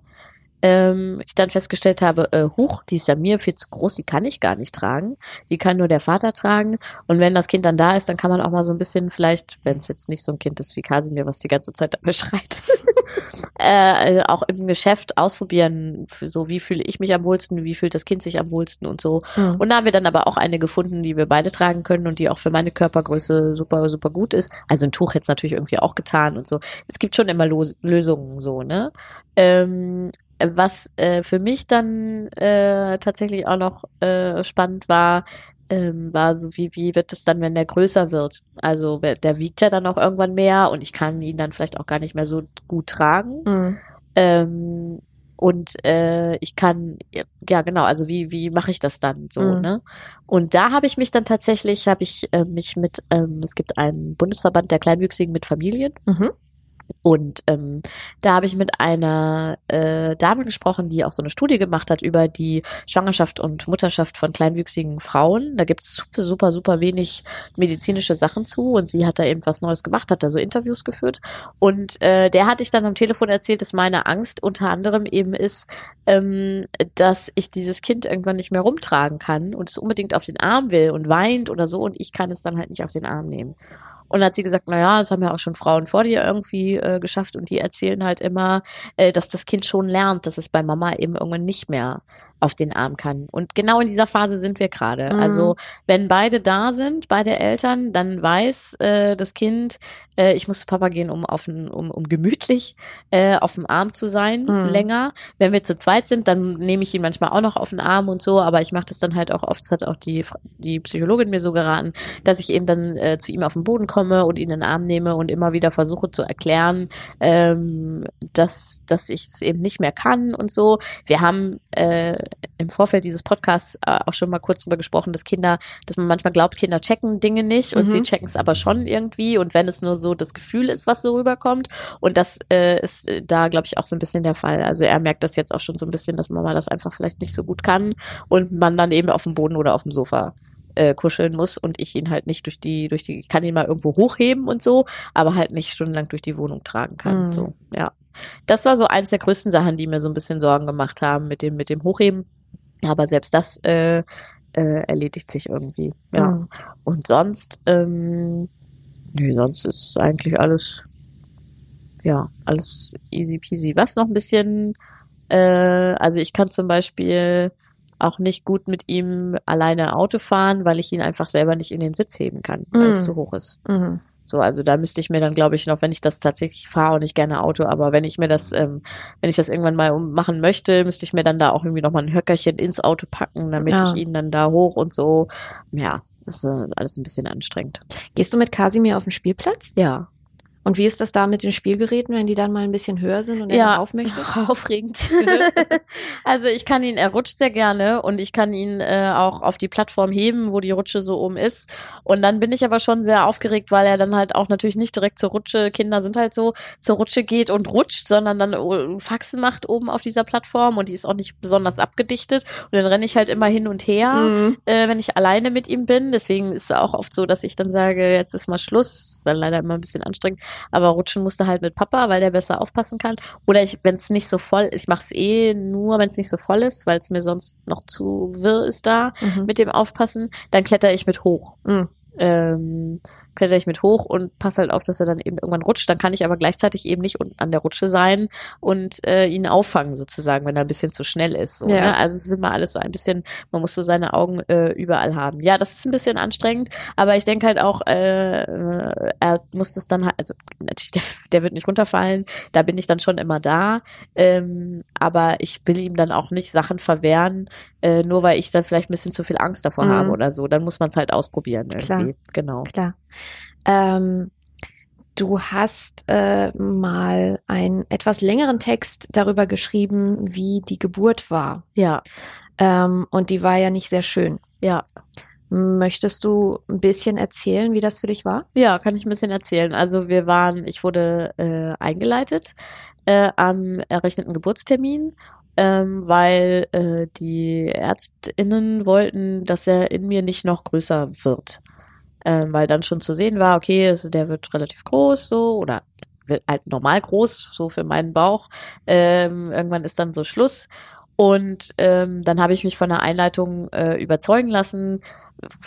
Ähm, ich dann festgestellt habe, äh, huch, die ist ja mir viel zu groß, die kann ich gar nicht tragen. Die kann nur der Vater tragen. Und wenn das Kind dann da ist, dann kann man auch mal so ein bisschen vielleicht, wenn es jetzt nicht so ein Kind ist wie Kasimir, was die ganze Zeit dabei schreit, äh, auch im Geschäft ausprobieren, so wie fühle ich mich am wohlsten, wie fühlt das Kind sich am wohlsten und so. Mhm. Und da haben wir dann aber auch eine gefunden, die wir beide tragen können und die auch für meine Körpergröße super, super gut ist. Also ein Tuch hätte es natürlich irgendwie auch getan und so. Es gibt schon immer Los Lösungen so, ne? Ähm, was äh, für mich dann äh, tatsächlich auch noch äh, spannend war, ähm, war so wie, wie wird es dann, wenn der größer wird? Also der wiegt ja dann auch irgendwann mehr und ich kann ihn dann vielleicht auch gar nicht mehr so gut tragen. Mhm. Ähm, und äh, ich kann, ja genau, also wie, wie mache ich das dann so, Mhm. ne? Und da habe ich mich dann tatsächlich, habe ich äh, mich mit, ähm, es gibt einen Bundesverband der Kleinwüchsigen mit Familien Mhm. Und ähm, da habe ich mit einer äh, Dame gesprochen, die auch so eine Studie gemacht hat über die Schwangerschaft und Mutterschaft von kleinwüchsigen Frauen. Da gibt's super, super, super wenig medizinische Sachen zu und sie hat da eben was Neues gemacht, hat da so Interviews geführt. Und äh, der hatte ich dann am Telefon erzählt, dass meine Angst unter anderem eben ist, ähm, dass ich dieses Kind irgendwann nicht mehr rumtragen kann und es unbedingt auf den Arm will und weint oder so und ich kann es dann halt nicht auf den Arm nehmen. Und dann hat sie gesagt, na ja, das haben ja auch schon Frauen vor dir irgendwie äh, geschafft und die erzählen halt immer, äh, dass das Kind schon lernt, dass es bei Mama eben irgendwann nicht mehr auf den Arm kann. Und genau in dieser Phase sind wir gerade. Mhm. Also wenn beide da sind, beide Eltern, dann weiß äh, das Kind, äh, ich muss zu Papa gehen, um auf den, um, um gemütlich äh, auf dem Arm zu sein Mhm. länger. Wenn wir zu zweit sind, dann nehme ich ihn manchmal auch noch auf den Arm und so, aber ich mache das dann halt auch oft, das hat auch die, die Psychologin mir so geraten, dass ich eben dann äh, zu ihm auf den Boden komme und ihn in den Arm nehme und immer wieder versuche zu erklären, ähm, dass, dass ich es eben nicht mehr kann und so. Wir haben äh, im Vorfeld dieses Podcasts äh, auch schon mal kurz drüber gesprochen, dass Kinder, dass man manchmal glaubt, Kinder checken Dinge nicht und Mhm. sie checken es aber schon irgendwie und wenn es nur so das Gefühl ist, was so rüberkommt und das äh, ist äh, da, glaube ich, auch so ein bisschen der Fall. Also er merkt das jetzt auch schon so ein bisschen, dass Mama das einfach vielleicht nicht so gut kann und man dann eben auf dem Boden oder auf dem Sofa äh, kuscheln muss und ich ihn halt nicht durch die, durch die, ich kann ihn mal irgendwo hochheben und so, aber halt nicht stundenlang durch die Wohnung tragen kann. Mhm. So, ja. Das war so eins der größten Sachen, die mir so ein bisschen Sorgen gemacht haben mit dem, mit dem Hochheben. Aber selbst das äh, äh, erledigt sich irgendwie. Ja. Mhm. Und sonst, ähm, nee, sonst ist es eigentlich alles, ja, alles easy peasy. Was noch ein bisschen, äh, also ich kann zum Beispiel auch nicht gut mit ihm alleine Auto fahren, weil ich ihn einfach selber nicht in den Sitz heben kann, weil es Mm. zu hoch ist. Mhm. So, also da müsste ich mir dann, glaube ich, noch, wenn ich das tatsächlich fahre und ich gerne Auto, aber wenn ich mir das, ähm, wenn ich das irgendwann mal machen möchte, müsste ich mir dann da auch irgendwie noch mal ein Höckerchen ins Auto packen, damit Ja. ich ihn dann da hoch und so. Ja, das ist äh, alles ein bisschen anstrengend. Gehst du mit Kasimir auf den Spielplatz? Ja. Und wie ist das da mit den Spielgeräten, wenn die dann mal ein bisschen höher sind und er dann auf möchte? aufregend. also ich kann ihn, er rutscht sehr gerne und ich kann ihn äh, auch auf die Plattform heben, wo die Rutsche so oben ist. Und dann bin ich aber schon sehr aufgeregt, weil er dann halt auch natürlich nicht direkt zur Rutsche, Kinder sind halt so, zur Rutsche geht und rutscht, sondern dann äh, Faxen macht oben auf dieser Plattform und die ist auch nicht besonders abgedichtet. Und dann renne ich halt immer hin und her Mhm. äh, wenn ich alleine mit ihm bin. Deswegen ist es auch oft so, dass ich dann sage, jetzt ist mal Schluss. Ist dann leider immer ein bisschen anstrengend. Aber rutschen musste halt mit Papa, weil der besser aufpassen kann. Oder ich, wenn es nicht so voll ist, ich mache es eh nur, wenn es nicht so voll ist, weil es mir sonst noch zu wirr ist da Mhm. mit dem Aufpassen. Dann kletter ich mit hoch. Mhm. Ähm, kletter ich mit hoch und passe halt auf, dass er dann eben irgendwann rutscht. Dann kann ich aber gleichzeitig eben nicht unten an der Rutsche sein und äh, ihn auffangen sozusagen, wenn er ein bisschen zu schnell ist. So, Ja. ne? Also es ist immer alles so ein bisschen, man muss so seine Augen äh, überall haben. Ja, das ist ein bisschen anstrengend, aber ich denke halt auch, äh, äh, er muss das dann halt, also natürlich, der, der wird nicht runterfallen, da bin ich dann schon immer da, ähm, aber ich will ihm dann auch nicht Sachen verwehren, äh, nur weil ich dann vielleicht ein bisschen zu viel Angst davor Mhm. habe oder so. Dann muss man es halt ausprobieren irgendwie. Klar. Genau. Klar. Ähm, du hast äh, mal einen etwas längeren Text darüber geschrieben, wie die Geburt war. Ja, Ähm, und die war ja nicht sehr schön. ja. Möchtest du ein bisschen erzählen, wie das für dich war? Ja, kann ich ein bisschen erzählen. Also wir waren, ich wurde äh, eingeleitet äh, am errechneten Geburtstermin, ähm, weil äh, die ÄrztInnen wollten, dass er in mir nicht noch größer wird. Ähm, weil dann schon zu sehen war, okay, also der wird relativ groß so oder halt normal groß, so für meinen Bauch. Ähm, irgendwann ist dann so Schluss. Und ähm, dann habe ich mich von der Einleitung äh, überzeugen lassen,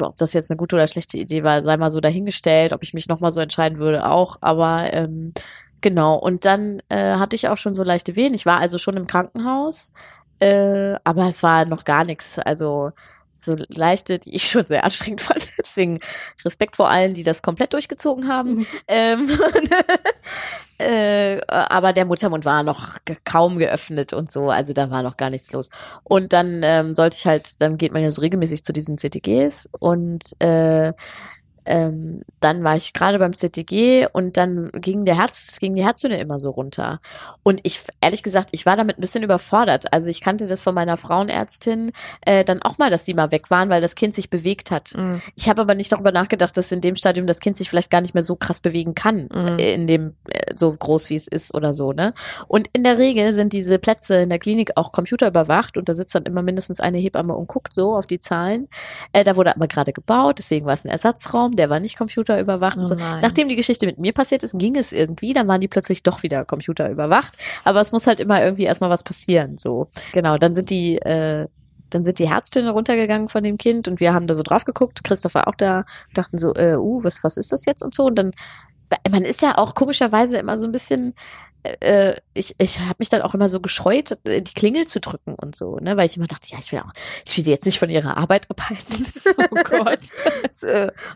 ob das jetzt eine gute oder schlechte Idee war, sei mal so dahingestellt, ob ich mich nochmal so entscheiden würde, auch. Aber ähm, genau, und dann äh, hatte ich auch schon so leichte Wehen. Ich war also schon im Krankenhaus, äh, aber es war noch gar nichts. Also so leichte, die ich schon sehr anstrengend fand. Deswegen Respekt vor allen, die das komplett durchgezogen haben. Ähm, äh, aber der Muttermund war noch kaum geöffnet und so, also da war noch gar nichts los. Und dann ähm, sollte ich halt, dann geht man ja so regelmäßig zu diesen CTGs und äh, ähm, dann war ich gerade beim CTG und dann ging der Herz, ging die Herztöne immer so runter. Und ich, ehrlich gesagt, ich war damit ein bisschen überfordert. Also ich kannte das von meiner Frauenärztin äh, dann auch mal, dass die mal weg waren, weil das Kind sich bewegt hat. Mhm. Ich habe aber nicht darüber nachgedacht, dass in dem Stadium das Kind sich vielleicht gar nicht mehr so krass bewegen kann, Mhm. äh, in dem äh, so groß wie es ist oder so, ne? Und in der Regel sind diese Plätze in der Klinik auch computerüberwacht und da sitzt dann immer mindestens eine Hebamme und guckt so auf die Zahlen. Äh, da wurde aber gerade gebaut, deswegen war es ein Ersatzraum, der war nicht computerüberwacht Oh so. Nachdem die Geschichte mit mir passiert ist, ging es irgendwie, dann waren die plötzlich doch wieder computerüberwacht. Aber es muss halt immer irgendwie erstmal was passieren, so. Genau, dann sind die, äh, dann sind die Herztöne runtergegangen von dem Kind und wir haben da so drauf geguckt. Christoph war auch da, dachten so, äh, uh, was, was ist das jetzt und so. Und dann, man ist ja auch komischerweise immer so ein bisschen, äh, ich, ich habe mich dann auch immer so gescheut, äh, die Klingel zu drücken und so, ne, weil ich immer dachte, ja, ich will auch, ich will die jetzt nicht von ihrer Arbeit abhalten. Oh Gott. so.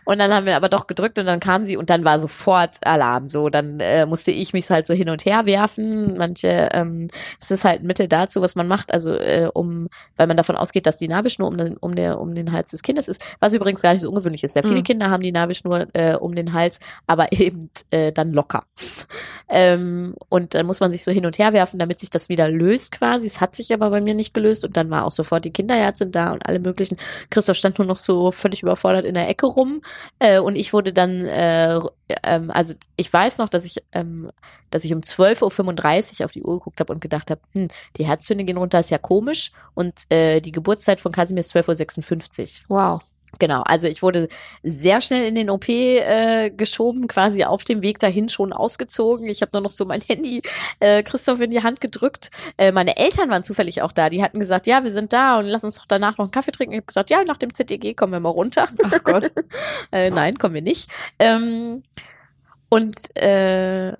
Und dann haben wir aber doch gedrückt und dann kam sie und dann war sofort Alarm. So, dann äh, musste ich mich halt so hin und her werfen. Manche, ähm, es ist halt ein Mittel dazu, was man macht, also äh, um, weil man davon ausgeht, dass die Nabelschnur um den, um, der, um den Hals des Kindes ist, was übrigens gar nicht so ungewöhnlich ist. Sehr viele Mhm. Kinder haben die Nabelschnur äh, um den Hals, aber eben äh, dann locker. Ähm, und dann muss man sich so hin und her werfen, damit sich das wieder löst quasi. Es hat sich aber bei mir nicht gelöst und dann war auch sofort die Kinderärztin da und alle möglichen. Christoph stand nur noch so völlig überfordert in der Ecke rum äh, und ich wurde dann, äh, ähm, also ich weiß noch, dass ich, ähm, dass ich um 12.35 Uhr auf die Uhr geguckt habe und gedacht habe, hm, die Herztöne gehen runter, ist ja komisch und äh, die Geburtszeit von Kasimir ist 12.56 Uhr. Wow. Genau, also ich wurde sehr schnell in den OP äh, geschoben, quasi auf dem Weg dahin schon ausgezogen. Ich habe nur noch so mein Handy äh, Christoph in die Hand gedrückt. Äh, meine Eltern waren zufällig auch da. Die hatten gesagt, ja, wir sind da und lass uns doch danach noch einen Kaffee trinken. Ich habe gesagt, ja, nach dem ZDG kommen wir mal runter. Ach Gott. äh, nein, kommen wir nicht. Ähm, und äh,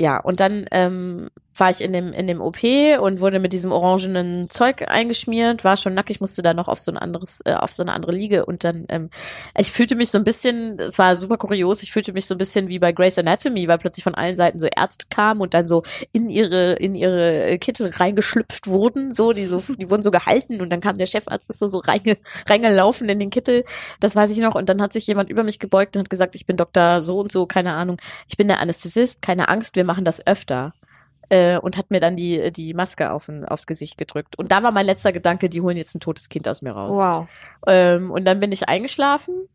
ja, und dann ähm, war ich in dem in dem OP und wurde mit diesem orangenen Zeug eingeschmiert, war schon nackig, musste da noch auf so ein anderes äh, auf so eine andere Liege und dann ähm, ich fühlte mich so ein bisschen, es war super kurios, ich fühlte mich so ein bisschen wie bei Grey's Anatomy, weil plötzlich von allen Seiten so Ärzte kamen und dann so in ihre in ihre Kittel reingeschlüpft wurden, so die so die wurden so gehalten und dann kam der Chefarzt ist so so reinge, reingelaufen in den Kittel, das weiß ich noch und dann hat sich jemand über mich gebeugt und hat gesagt, ich bin Doktor so und so, keine Ahnung, ich bin der Anästhesist, keine Angst, wir machen das öfter äh, und hat mir dann die, die Maske auf, aufs Gesicht gedrückt. Und da war mein letzter Gedanke, die holen jetzt ein totes Kind aus mir raus. Wow. Ähm, und dann bin ich eingeschlafen.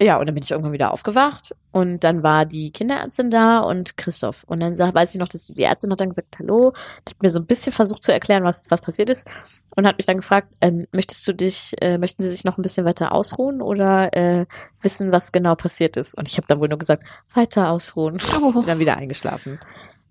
Ja, und dann bin ich irgendwann wieder aufgewacht. Und dann war die Kinderärztin da und Christoph. Und dann sag, weiß ich noch, dass die, die Ärztin hat dann gesagt, hallo, hat mir so ein bisschen versucht zu erklären, was, was passiert ist. Und hat mich dann gefragt, ähm, möchtest du dich, äh, möchten Sie sich noch ein bisschen weiter ausruhen oder äh, wissen, was genau passiert ist? Und ich habe dann wohl nur gesagt, weiter ausruhen. Oh. Bin dann wieder eingeschlafen.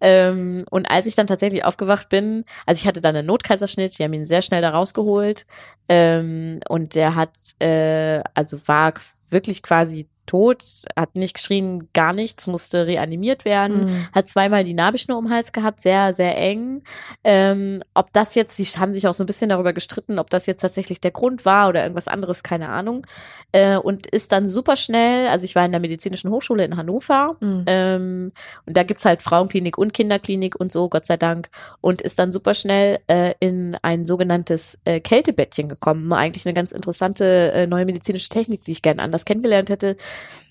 Ähm, und als ich dann tatsächlich aufgewacht bin, also ich hatte dann einen Notkaiserschnitt, die haben ihn sehr schnell da rausgeholt. Ähm, und der hat, äh, also war wirklich quasi tot, hat nicht geschrien, gar nichts, musste reanimiert werden Mhm. hat zweimal die Nabelschnur um den Hals gehabt, sehr, sehr eng. Ähm, ob das jetzt, die haben sich auch so ein bisschen darüber gestritten, ob das jetzt tatsächlich der Grund war oder irgendwas anderes, keine Ahnung. Äh, und ist dann super schnell, also ich war in der medizinischen Hochschule in Hannover, Mhm. ähm, und da gibt's halt Frauenklinik und Kinderklinik und so, Gott sei Dank. Und ist dann super schnell äh, in ein sogenanntes äh, Kältebettchen gekommen. Eigentlich eine ganz interessante äh, neue medizinische Technik, die ich gerne anders kennengelernt hätte.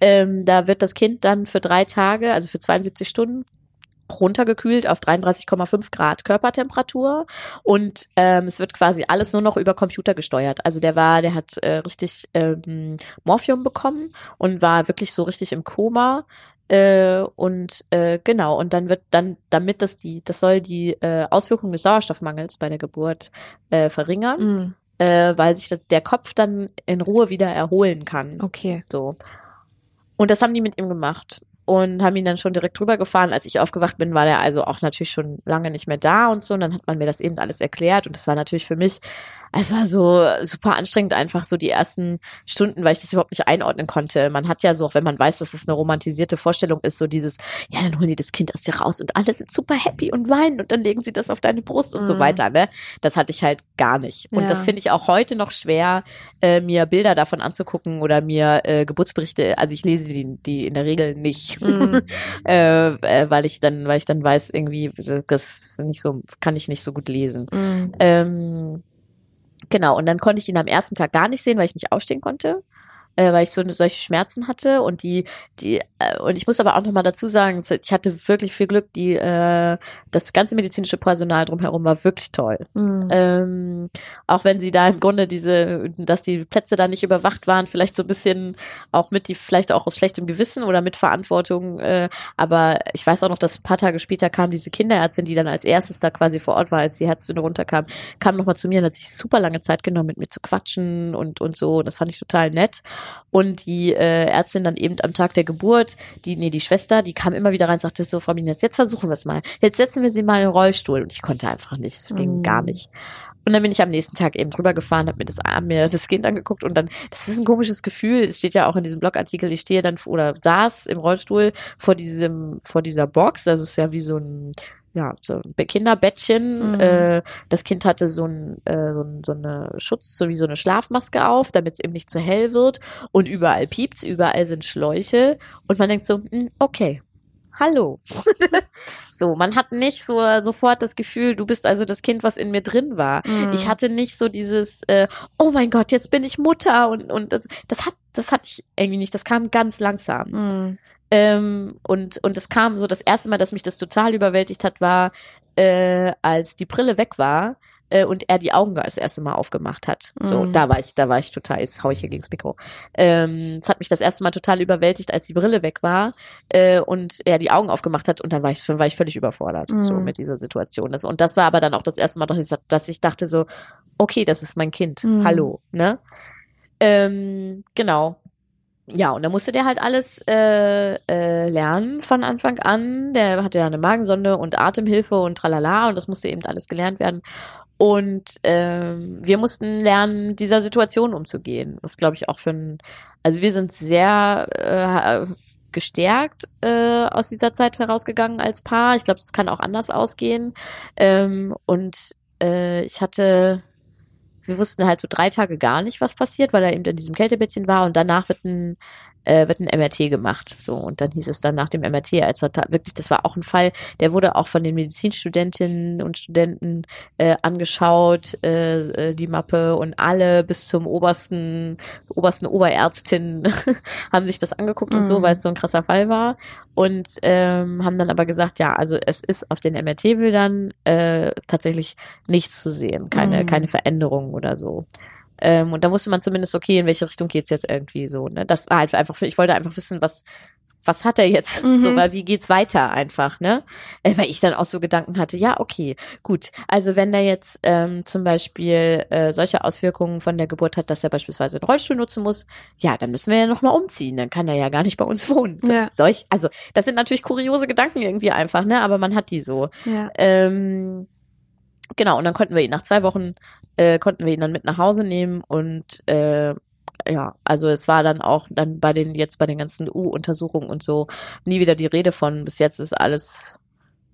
Ähm, da wird das Kind dann für drei Tage, also für 72 Stunden, runtergekühlt auf 33,5 Grad Körpertemperatur und ähm, es wird quasi alles nur noch über Computer gesteuert. Also der war, der hat äh, richtig ähm, Morphium bekommen und war wirklich so richtig im Koma. Äh, und äh, genau, und dann wird dann, damit das die, das soll die äh, Auswirkungen des Sauerstoffmangels bei der Geburt äh, verringern, Mhm. äh, weil sich der Kopf dann in Ruhe wieder erholen kann. Okay. So. Und das haben die mit ihm gemacht und haben ihn dann schon direkt drüber gefahren. Als ich aufgewacht bin, war der also auch natürlich schon lange nicht mehr da und so. Und dann hat man mir das eben alles erklärt und das war natürlich für mich, es war so super anstrengend einfach so die ersten Stunden, weil ich das überhaupt nicht einordnen konnte. Man hat ja so, auch wenn man weiß, dass es eine romantisierte Vorstellung ist, so dieses, ja, dann holen die das Kind aus dir raus und alle sind super happy und weinen und dann legen sie das auf deine Brust und so Mhm. weiter, ne? Das hatte ich halt gar nicht. Und Ja. das finde ich auch heute noch schwer, äh, mir Bilder davon anzugucken oder mir äh, Geburtsberichte, also ich lese die, die in der Regel nicht, Mhm. äh, äh, weil ich dann, weil ich dann weiß, irgendwie, das ist nicht so, kann ich nicht so gut lesen. Mhm. Ähm, genau, und dann konnte ich ihn am ersten Tag gar nicht sehen, weil ich nicht aufstehen konnte. Äh, weil ich so solche Schmerzen hatte und die, die, äh, und ich muss aber auch nochmal dazu sagen, ich hatte wirklich viel Glück, die, äh, das ganze medizinische Personal drumherum war wirklich toll. Mhm. Ähm, auch wenn sie da im Grunde diese, dass die Plätze da nicht überwacht waren, vielleicht so ein bisschen auch mit die, vielleicht auch aus schlechtem Gewissen oder mit Verantwortung, äh, aber ich weiß auch noch, dass ein paar Tage später kam diese Kinderärztin, die dann als erstes da quasi vor Ort war, als die Herztöne runterkam, kam nochmal zu mir und hat sich super lange Zeit genommen, mit mir zu quatschen und, und so. Das fand ich total nett. Und die äh, Ärztin dann eben am Tag der Geburt, die, nee, die Schwester, die kam immer wieder rein und sagte so, Frau Minas, jetzt versuchen wir es mal. Jetzt setzen wir sie mal in den Rollstuhl. Und ich konnte einfach nicht. Es ging Mm. gar nicht. Und dann bin ich am nächsten Tag eben drüber gefahren, habe mir das, hab mir das Kind angeguckt und dann, das ist ein komisches Gefühl. Es steht ja auch in diesem Blogartikel, ich stehe dann oder saß im Rollstuhl vor diesem, vor dieser Box. Also es ist ja wie so ein, ja, so ein Be- Kinderbettchen. Mhm. Äh, das Kind hatte so ein, äh, so, ein, so eine Schutz, so wie so eine Schlafmaske auf, damit es eben nicht zu hell wird. Und überall piept's, überall sind Schläuche. Und man denkt so, hm, okay. Hallo. so, man hat nicht so sofort das Gefühl, du bist also das Kind, was in mir drin war. Mhm. Ich hatte nicht so dieses, äh, oh mein Gott, jetzt bin ich Mutter und und das, das hat, das hatte ich irgendwie nicht. Das kam ganz langsam. Mhm. Ähm, und und es kam so das erste Mal, dass mich das total überwältigt hat, war, äh, als die Brille weg war äh, und er die Augen das erste Mal aufgemacht hat. So, Mhm. da war ich, da war ich total. Jetzt hau ich hier gegens Mikro. Ähm, es hat mich das erste Mal total überwältigt, als die Brille weg war äh, und er die Augen aufgemacht hat und dann war ich, war ich völlig überfordert so Mhm. mit dieser Situation. Das, und das war aber dann auch das erste Mal, dass ich, dass ich dachte so, okay, das ist mein Kind. Mhm. Hallo, ne? Ähm, genau. Ja, und da musste der halt alles äh, äh, lernen von Anfang an. Der hatte ja eine Magensonde und Atemhilfe und tralala und das musste eben alles gelernt werden. Und ähm, wir mussten lernen, dieser Situation umzugehen. Das glaube ich auch für ein, also wir sind sehr äh, gestärkt äh, aus dieser Zeit herausgegangen als Paar. Ich glaube, es kann auch anders ausgehen. Ähm, und äh, ich hatte wir wussten halt so drei Tage gar nicht, was passiert, weil er eben in diesem Kältebettchen war und danach wird ein, äh, wird ein MRT gemacht. So, und dann hieß es dann nach dem MRT, als er wirklich, das war auch ein Fall, der wurde auch von den Medizinstudentinnen und Studenten äh, angeschaut, äh, äh, die Mappe und alle bis zum obersten, obersten Oberärztin haben sich das angeguckt und so, Mhm. weil es so ein krasser Fall war. Und ähm, haben dann aber gesagt, ja, also es ist auf den MRT-Bildern äh, tatsächlich nichts zu sehen, keine, Mhm. keine Veränderung oder so. Ähm, und da wusste man zumindest, okay, in welche Richtung geht's jetzt irgendwie so. Ne? Das war halt einfach, ich wollte einfach wissen, was, was hat er jetzt? Mhm. So, weil wie geht's weiter einfach, ne? Äh, weil ich dann auch so Gedanken hatte, ja, okay, gut. Also wenn er jetzt ähm, zum Beispiel äh, solche Auswirkungen von der Geburt hat, dass er beispielsweise einen Rollstuhl nutzen muss, ja, dann müssen wir ja nochmal umziehen. Dann kann er ja gar nicht bei uns wohnen. So, Ja. Solch, also das sind natürlich kuriose Gedanken irgendwie einfach, ne? Aber man hat die so. Ja. Ähm, genau, und dann konnten wir ihn nach zwei Wochen, äh, konnten wir ihn dann mit nach Hause nehmen und äh, ja, also es war dann auch dann bei den, jetzt bei den ganzen U-Untersuchungen und so nie wieder die Rede von, bis jetzt ist alles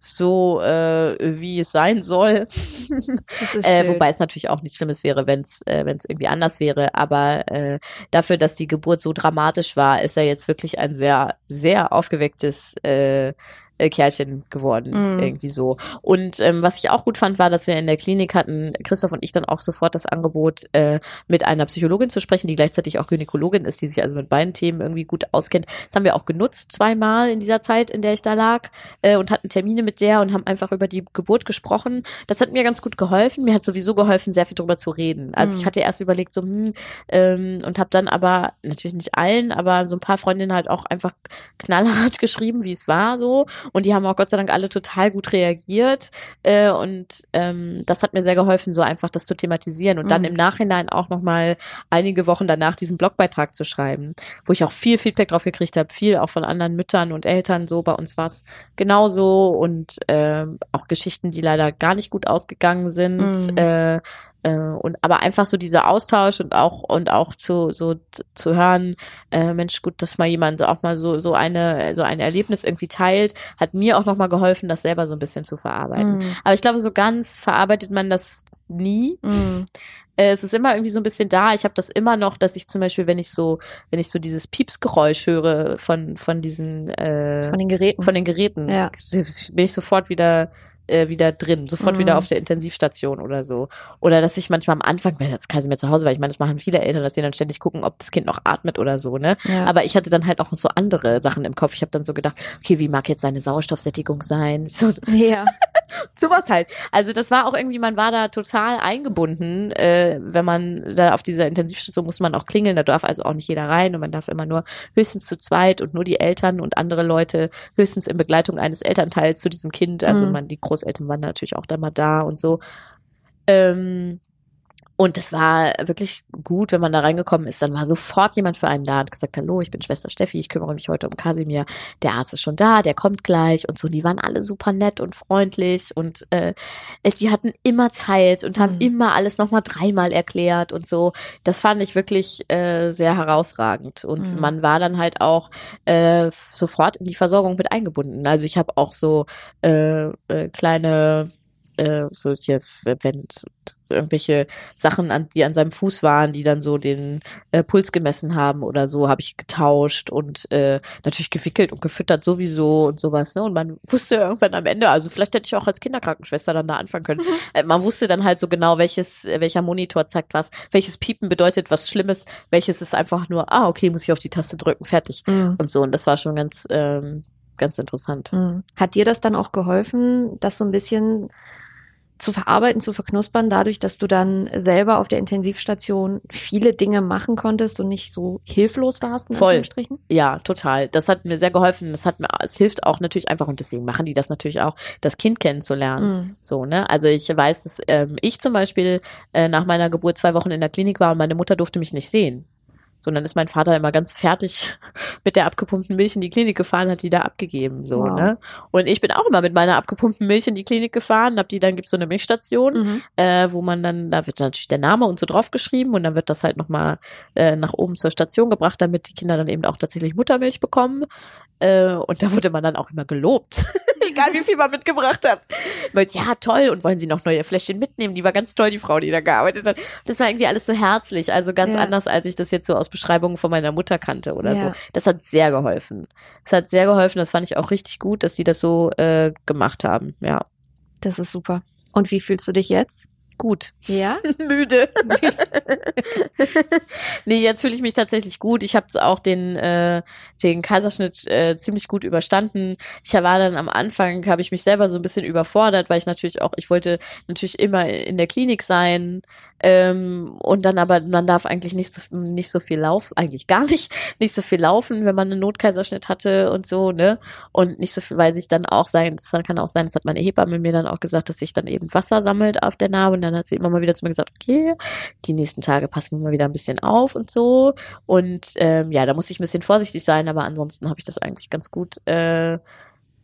so, äh, wie es sein soll. Das ist Äh, wobei es natürlich auch nichts Schlimmes wäre, wenn es äh, wenn's irgendwie anders wäre. Aber äh, dafür, dass die Geburt so dramatisch war, ist er jetzt wirklich ein sehr, sehr aufgewecktes äh, äh, Kerlchen geworden, Mhm. irgendwie so. Und ähm, was ich auch gut fand, war, dass wir in der Klinik hatten, Christoph und ich dann auch sofort das Angebot, äh, mit einer Psychologin zu sprechen, die gleichzeitig auch Gynäkologin ist, die sich also mit beiden Themen irgendwie gut auskennt. Das haben wir auch genutzt, zweimal in dieser Zeit, in der ich da lag, äh, und hatten Termine mit der und haben einfach über die Geburt gesprochen. Das hat mir ganz gut geholfen. Mir hat sowieso geholfen, sehr viel drüber zu reden. Also Mhm. ich hatte erst überlegt, so, hm, ähm, und habe dann aber, natürlich nicht allen, aber so ein paar Freundinnen halt auch einfach knallhart geschrieben, wie es war so. Und die haben auch Gott sei Dank alle total gut reagiert. Äh, und ähm, das hat mir sehr geholfen, so einfach das zu thematisieren und dann Mhm. im Nachhinein auch nochmal einige Wochen danach diesen Blogbeitrag zu schreiben, wo ich auch viel Feedback drauf gekriegt habe, viel auch von anderen Müttern und Eltern. So bei uns war es genauso und ähm, auch Geschichten, die leider gar nicht gut ausgegangen sind. Mhm. Äh, äh, und aber einfach so dieser Austausch und auch und auch zu so zu hören, äh, Mensch, gut, dass mal jemand auch mal so so eine so ein Erlebnis irgendwie teilt, hat mir auch noch mal geholfen, das selber so ein bisschen zu verarbeiten. Mhm. Aber ich glaube, so ganz verarbeitet man das nie. Mhm. Es ist immer irgendwie so ein bisschen da. Ich habe das immer noch, dass ich zum Beispiel, wenn ich so, wenn ich so dieses Piepsgeräusch höre von von diesen äh, Von den Geräten. von den Geräten, Ja. bin ich sofort wieder äh, wieder drin, sofort Mhm. wieder auf der Intensivstation oder so. Oder dass ich manchmal am Anfang, wenn jetzt Kasimir zu Hause war, ich meine, das machen viele Eltern, dass sie dann ständig gucken, ob das Kind noch atmet oder so, ne? Ja. Aber ich hatte dann halt auch so andere Sachen im Kopf. Ich habe dann so gedacht, okay, wie mag jetzt seine Sauerstoffsättigung sein? So, ja. sowas halt. Also das war auch irgendwie, man war da total eingebunden. Äh, wenn man da auf dieser Intensivstation muss man auch klingeln, da darf also auch nicht jeder rein und man darf immer nur höchstens zu zweit und nur die Eltern und andere Leute höchstens in Begleitung eines Elternteils zu diesem Kind. Also Mhm. man, die Großeltern waren natürlich auch dann mal da und so. Ähm, und das war wirklich gut, wenn man da reingekommen ist. Dann war sofort jemand für einen da und gesagt, hallo, ich bin Schwester Steffi, ich kümmere mich heute um Kasimir. Der Arzt ist schon da, der kommt gleich und so. Die waren alle super nett und freundlich und äh, die hatten immer Zeit und haben Mhm. immer alles nochmal dreimal erklärt und so. Das fand ich wirklich äh, sehr herausragend. Und Mhm. man war dann halt auch äh, sofort in die Versorgung mit eingebunden. Also ich habe auch so äh, äh, kleine äh, so hier, wenn irgendwelche Sachen, an, die an seinem Fuß waren, die dann so den äh, Puls gemessen haben oder so, habe ich getauscht und äh, natürlich gewickelt und gefüttert sowieso und sowas. Ne? Und man wusste irgendwann am Ende, also vielleicht hätte ich auch als Kinderkrankenschwester dann da anfangen können. Äh, man wusste dann halt so genau, welches, welcher Monitor zeigt was, welches Piepen bedeutet was Schlimmes, welches ist einfach nur, ah, okay, muss ich auf die Taste drücken, fertig. Mhm. Und so. Und das war schon ganz, ähm, ganz interessant. Mhm. Hat dir das dann auch geholfen, das so ein bisschen zu verarbeiten, zu verknuspern, dadurch, dass du dann selber auf der Intensivstation viele Dinge machen konntest und nicht so hilflos warst, in Voll. Ja, total. Das hat mir sehr geholfen. Das hat mir, es hilft auch natürlich einfach und deswegen machen die das natürlich auch, das Kind kennenzulernen. Mhm. So, ne? Also ich weiß, dass ähm, ich zum Beispiel äh, nach meiner Geburt zwei Wochen in der Klinik war und meine Mutter durfte mich nicht sehen. So, und dann ist mein Vater immer ganz fertig mit der abgepumpten Milch in die Klinik gefahren, hat die da abgegeben, so, Wow. ne? Und ich bin auch immer mit meiner abgepumpten Milch in die Klinik gefahren, hab die, dann gibt's so eine Milchstation, Mhm. äh, wo man dann, da wird natürlich der Name und so draufgeschrieben und dann wird das halt nochmal äh, nach oben zur Station gebracht, damit die Kinder dann eben auch tatsächlich Muttermilch bekommen. Äh, und da wurde man dann auch immer gelobt. Egal wie viel man mitgebracht hat. Weil, ja, toll, und wollen Sie noch neue Fläschchen mitnehmen? Die war ganz toll, die Frau, die da gearbeitet hat. Das war irgendwie alles so herzlich, also ganz Ja. anders, als ich das jetzt so aus Beschreibungen von meiner Mutter kannte oder Ja. so. Das hat sehr geholfen. Das hat sehr geholfen, das fand ich auch richtig gut, dass sie das so äh, gemacht haben. Ja, Das ist super. Und wie fühlst du dich jetzt? Gut. Ja? müde. nee, jetzt fühle ich mich tatsächlich gut. Ich habe auch den, äh, den Kaiserschnitt äh, ziemlich gut überstanden. Ich war dann am Anfang, habe ich mich selber so ein bisschen überfordert, weil ich natürlich auch, ich wollte natürlich immer in der Klinik sein. Ähm, und dann aber, man darf eigentlich nicht so, nicht so viel laufen, eigentlich gar nicht, nicht so viel laufen, wenn man einen Notkaiserschnitt hatte und so, ne? Und nicht so viel, weil sich dann auch sein, das kann auch sein, das hat meine Hebamme mir dann auch gesagt, dass sich dann eben Wasser sammelt auf der Narbe. Und dann hat sie immer mal wieder zu mir gesagt, okay, die nächsten Tage passen wir mal wieder ein bisschen auf und so. Und ähm, ja, da musste ich ein bisschen vorsichtig sein, aber ansonsten habe ich das eigentlich ganz gut äh,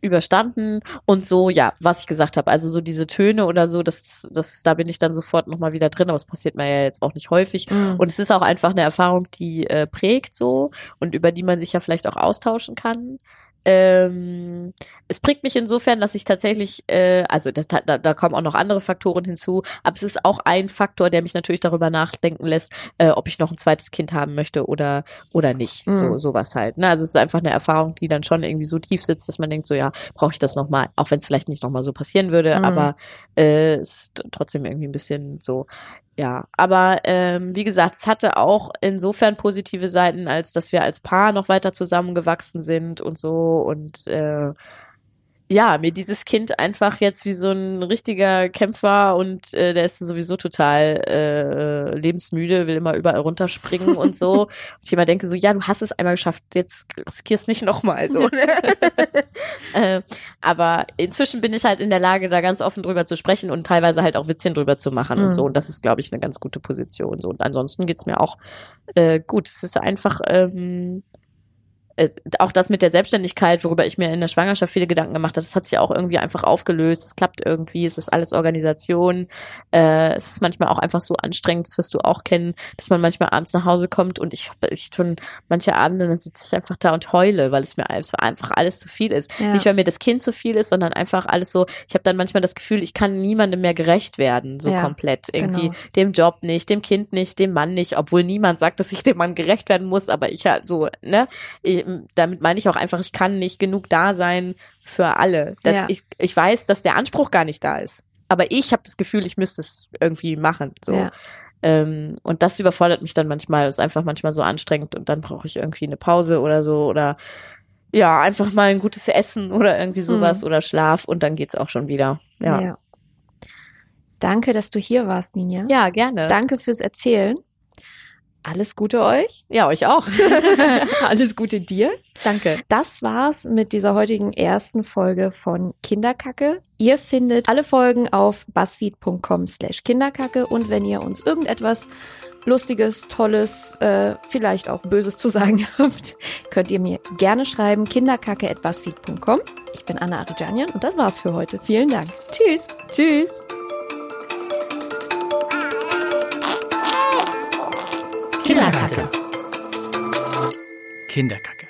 überstanden und so, ja, was ich gesagt habe, also so diese Töne oder so, das, das, da bin ich dann sofort nochmal wieder drin, aber es passiert mir ja jetzt auch nicht häufig. Mhm. Und es ist auch einfach eine Erfahrung, die äh, prägt so und über die man sich ja vielleicht auch austauschen kann. Ähm, es prägt mich insofern, dass ich tatsächlich, äh, also das, da, da kommen auch noch andere Faktoren hinzu, aber es ist auch ein Faktor, der mich natürlich darüber nachdenken lässt, äh, ob ich noch ein zweites Kind haben möchte oder oder nicht. Mhm. So sowas halt. Ne? Also es ist einfach eine Erfahrung, die dann schon irgendwie so tief sitzt, dass man denkt, so ja, brauche ich das noch mal, auch wenn es vielleicht nicht noch mal so passieren würde, Mhm. aber äh, es ist trotzdem irgendwie ein bisschen so ja, aber ähm, wie gesagt, es hatte auch insofern positive Seiten, als dass wir als Paar noch weiter zusammengewachsen sind und so und äh, ja, mir dieses Kind einfach jetzt wie so ein richtiger Kämpfer und äh, der ist sowieso total äh, lebensmüde, will immer überall runterspringen und so. Und ich immer denke so, ja, du hast es einmal geschafft, jetzt riskierst nicht nochmal so. ne? äh, aber inzwischen bin ich halt in der Lage, da ganz offen drüber zu sprechen und teilweise halt auch Witzchen drüber zu machen Mhm. und so. Und das ist, glaube ich, eine ganz gute Position. So. Und ansonsten geht's mir auch äh, gut. Es ist einfach ähm, es, auch das mit der Selbstständigkeit, worüber ich mir in der Schwangerschaft viele Gedanken gemacht habe, das hat sich auch irgendwie einfach aufgelöst. Es klappt irgendwie, es ist alles Organisation. Äh, es ist manchmal auch einfach so anstrengend, das wirst du auch kennen, dass man manchmal abends nach Hause kommt und ich, ich schon manche Abende, dann sitze ich einfach da und heule, weil es mir einfach alles zu viel ist. Ja. Nicht, weil mir das Kind zu viel ist, sondern einfach alles so, ich habe dann manchmal das Gefühl, ich kann niemandem mehr gerecht werden, so Ja, komplett. Irgendwie genau. dem Job nicht, dem Kind nicht, dem Mann nicht, obwohl niemand sagt, dass ich dem Mann gerecht werden muss, aber ich halt so, ne? Ich, damit meine ich auch einfach, ich kann nicht genug da sein für alle. Dass Ja. ich, ich weiß, dass der Anspruch gar nicht da ist. Aber ich habe das Gefühl, ich müsste es irgendwie machen. So. Ja. Ähm, und das überfordert mich dann manchmal, ist einfach manchmal so anstrengend und dann brauche ich irgendwie eine Pause oder so oder ja, einfach mal ein gutes Essen oder irgendwie sowas oder Schlaf und dann geht's auch schon wieder. Ja. ja. Danke, dass du hier warst, Ninja. Ja, gerne. Danke fürs Erzählen. Alles Gute euch. Ja, euch auch. Alles Gute dir. Danke. Das war's mit dieser heutigen ersten Folge von Kinderkacke. Ihr findet alle Folgen auf buzzfeed.com slash kinderkacke und wenn ihr uns irgendetwas Lustiges, Tolles, äh, vielleicht auch Böses zu sagen habt, könnt ihr mir gerne schreiben kinderkacke.buzzfeed.com. Ich bin Anna Arijanian und das war's für heute. Vielen Dank. Tschüss. Tschüss. Kinderkacke. Kinderkacke.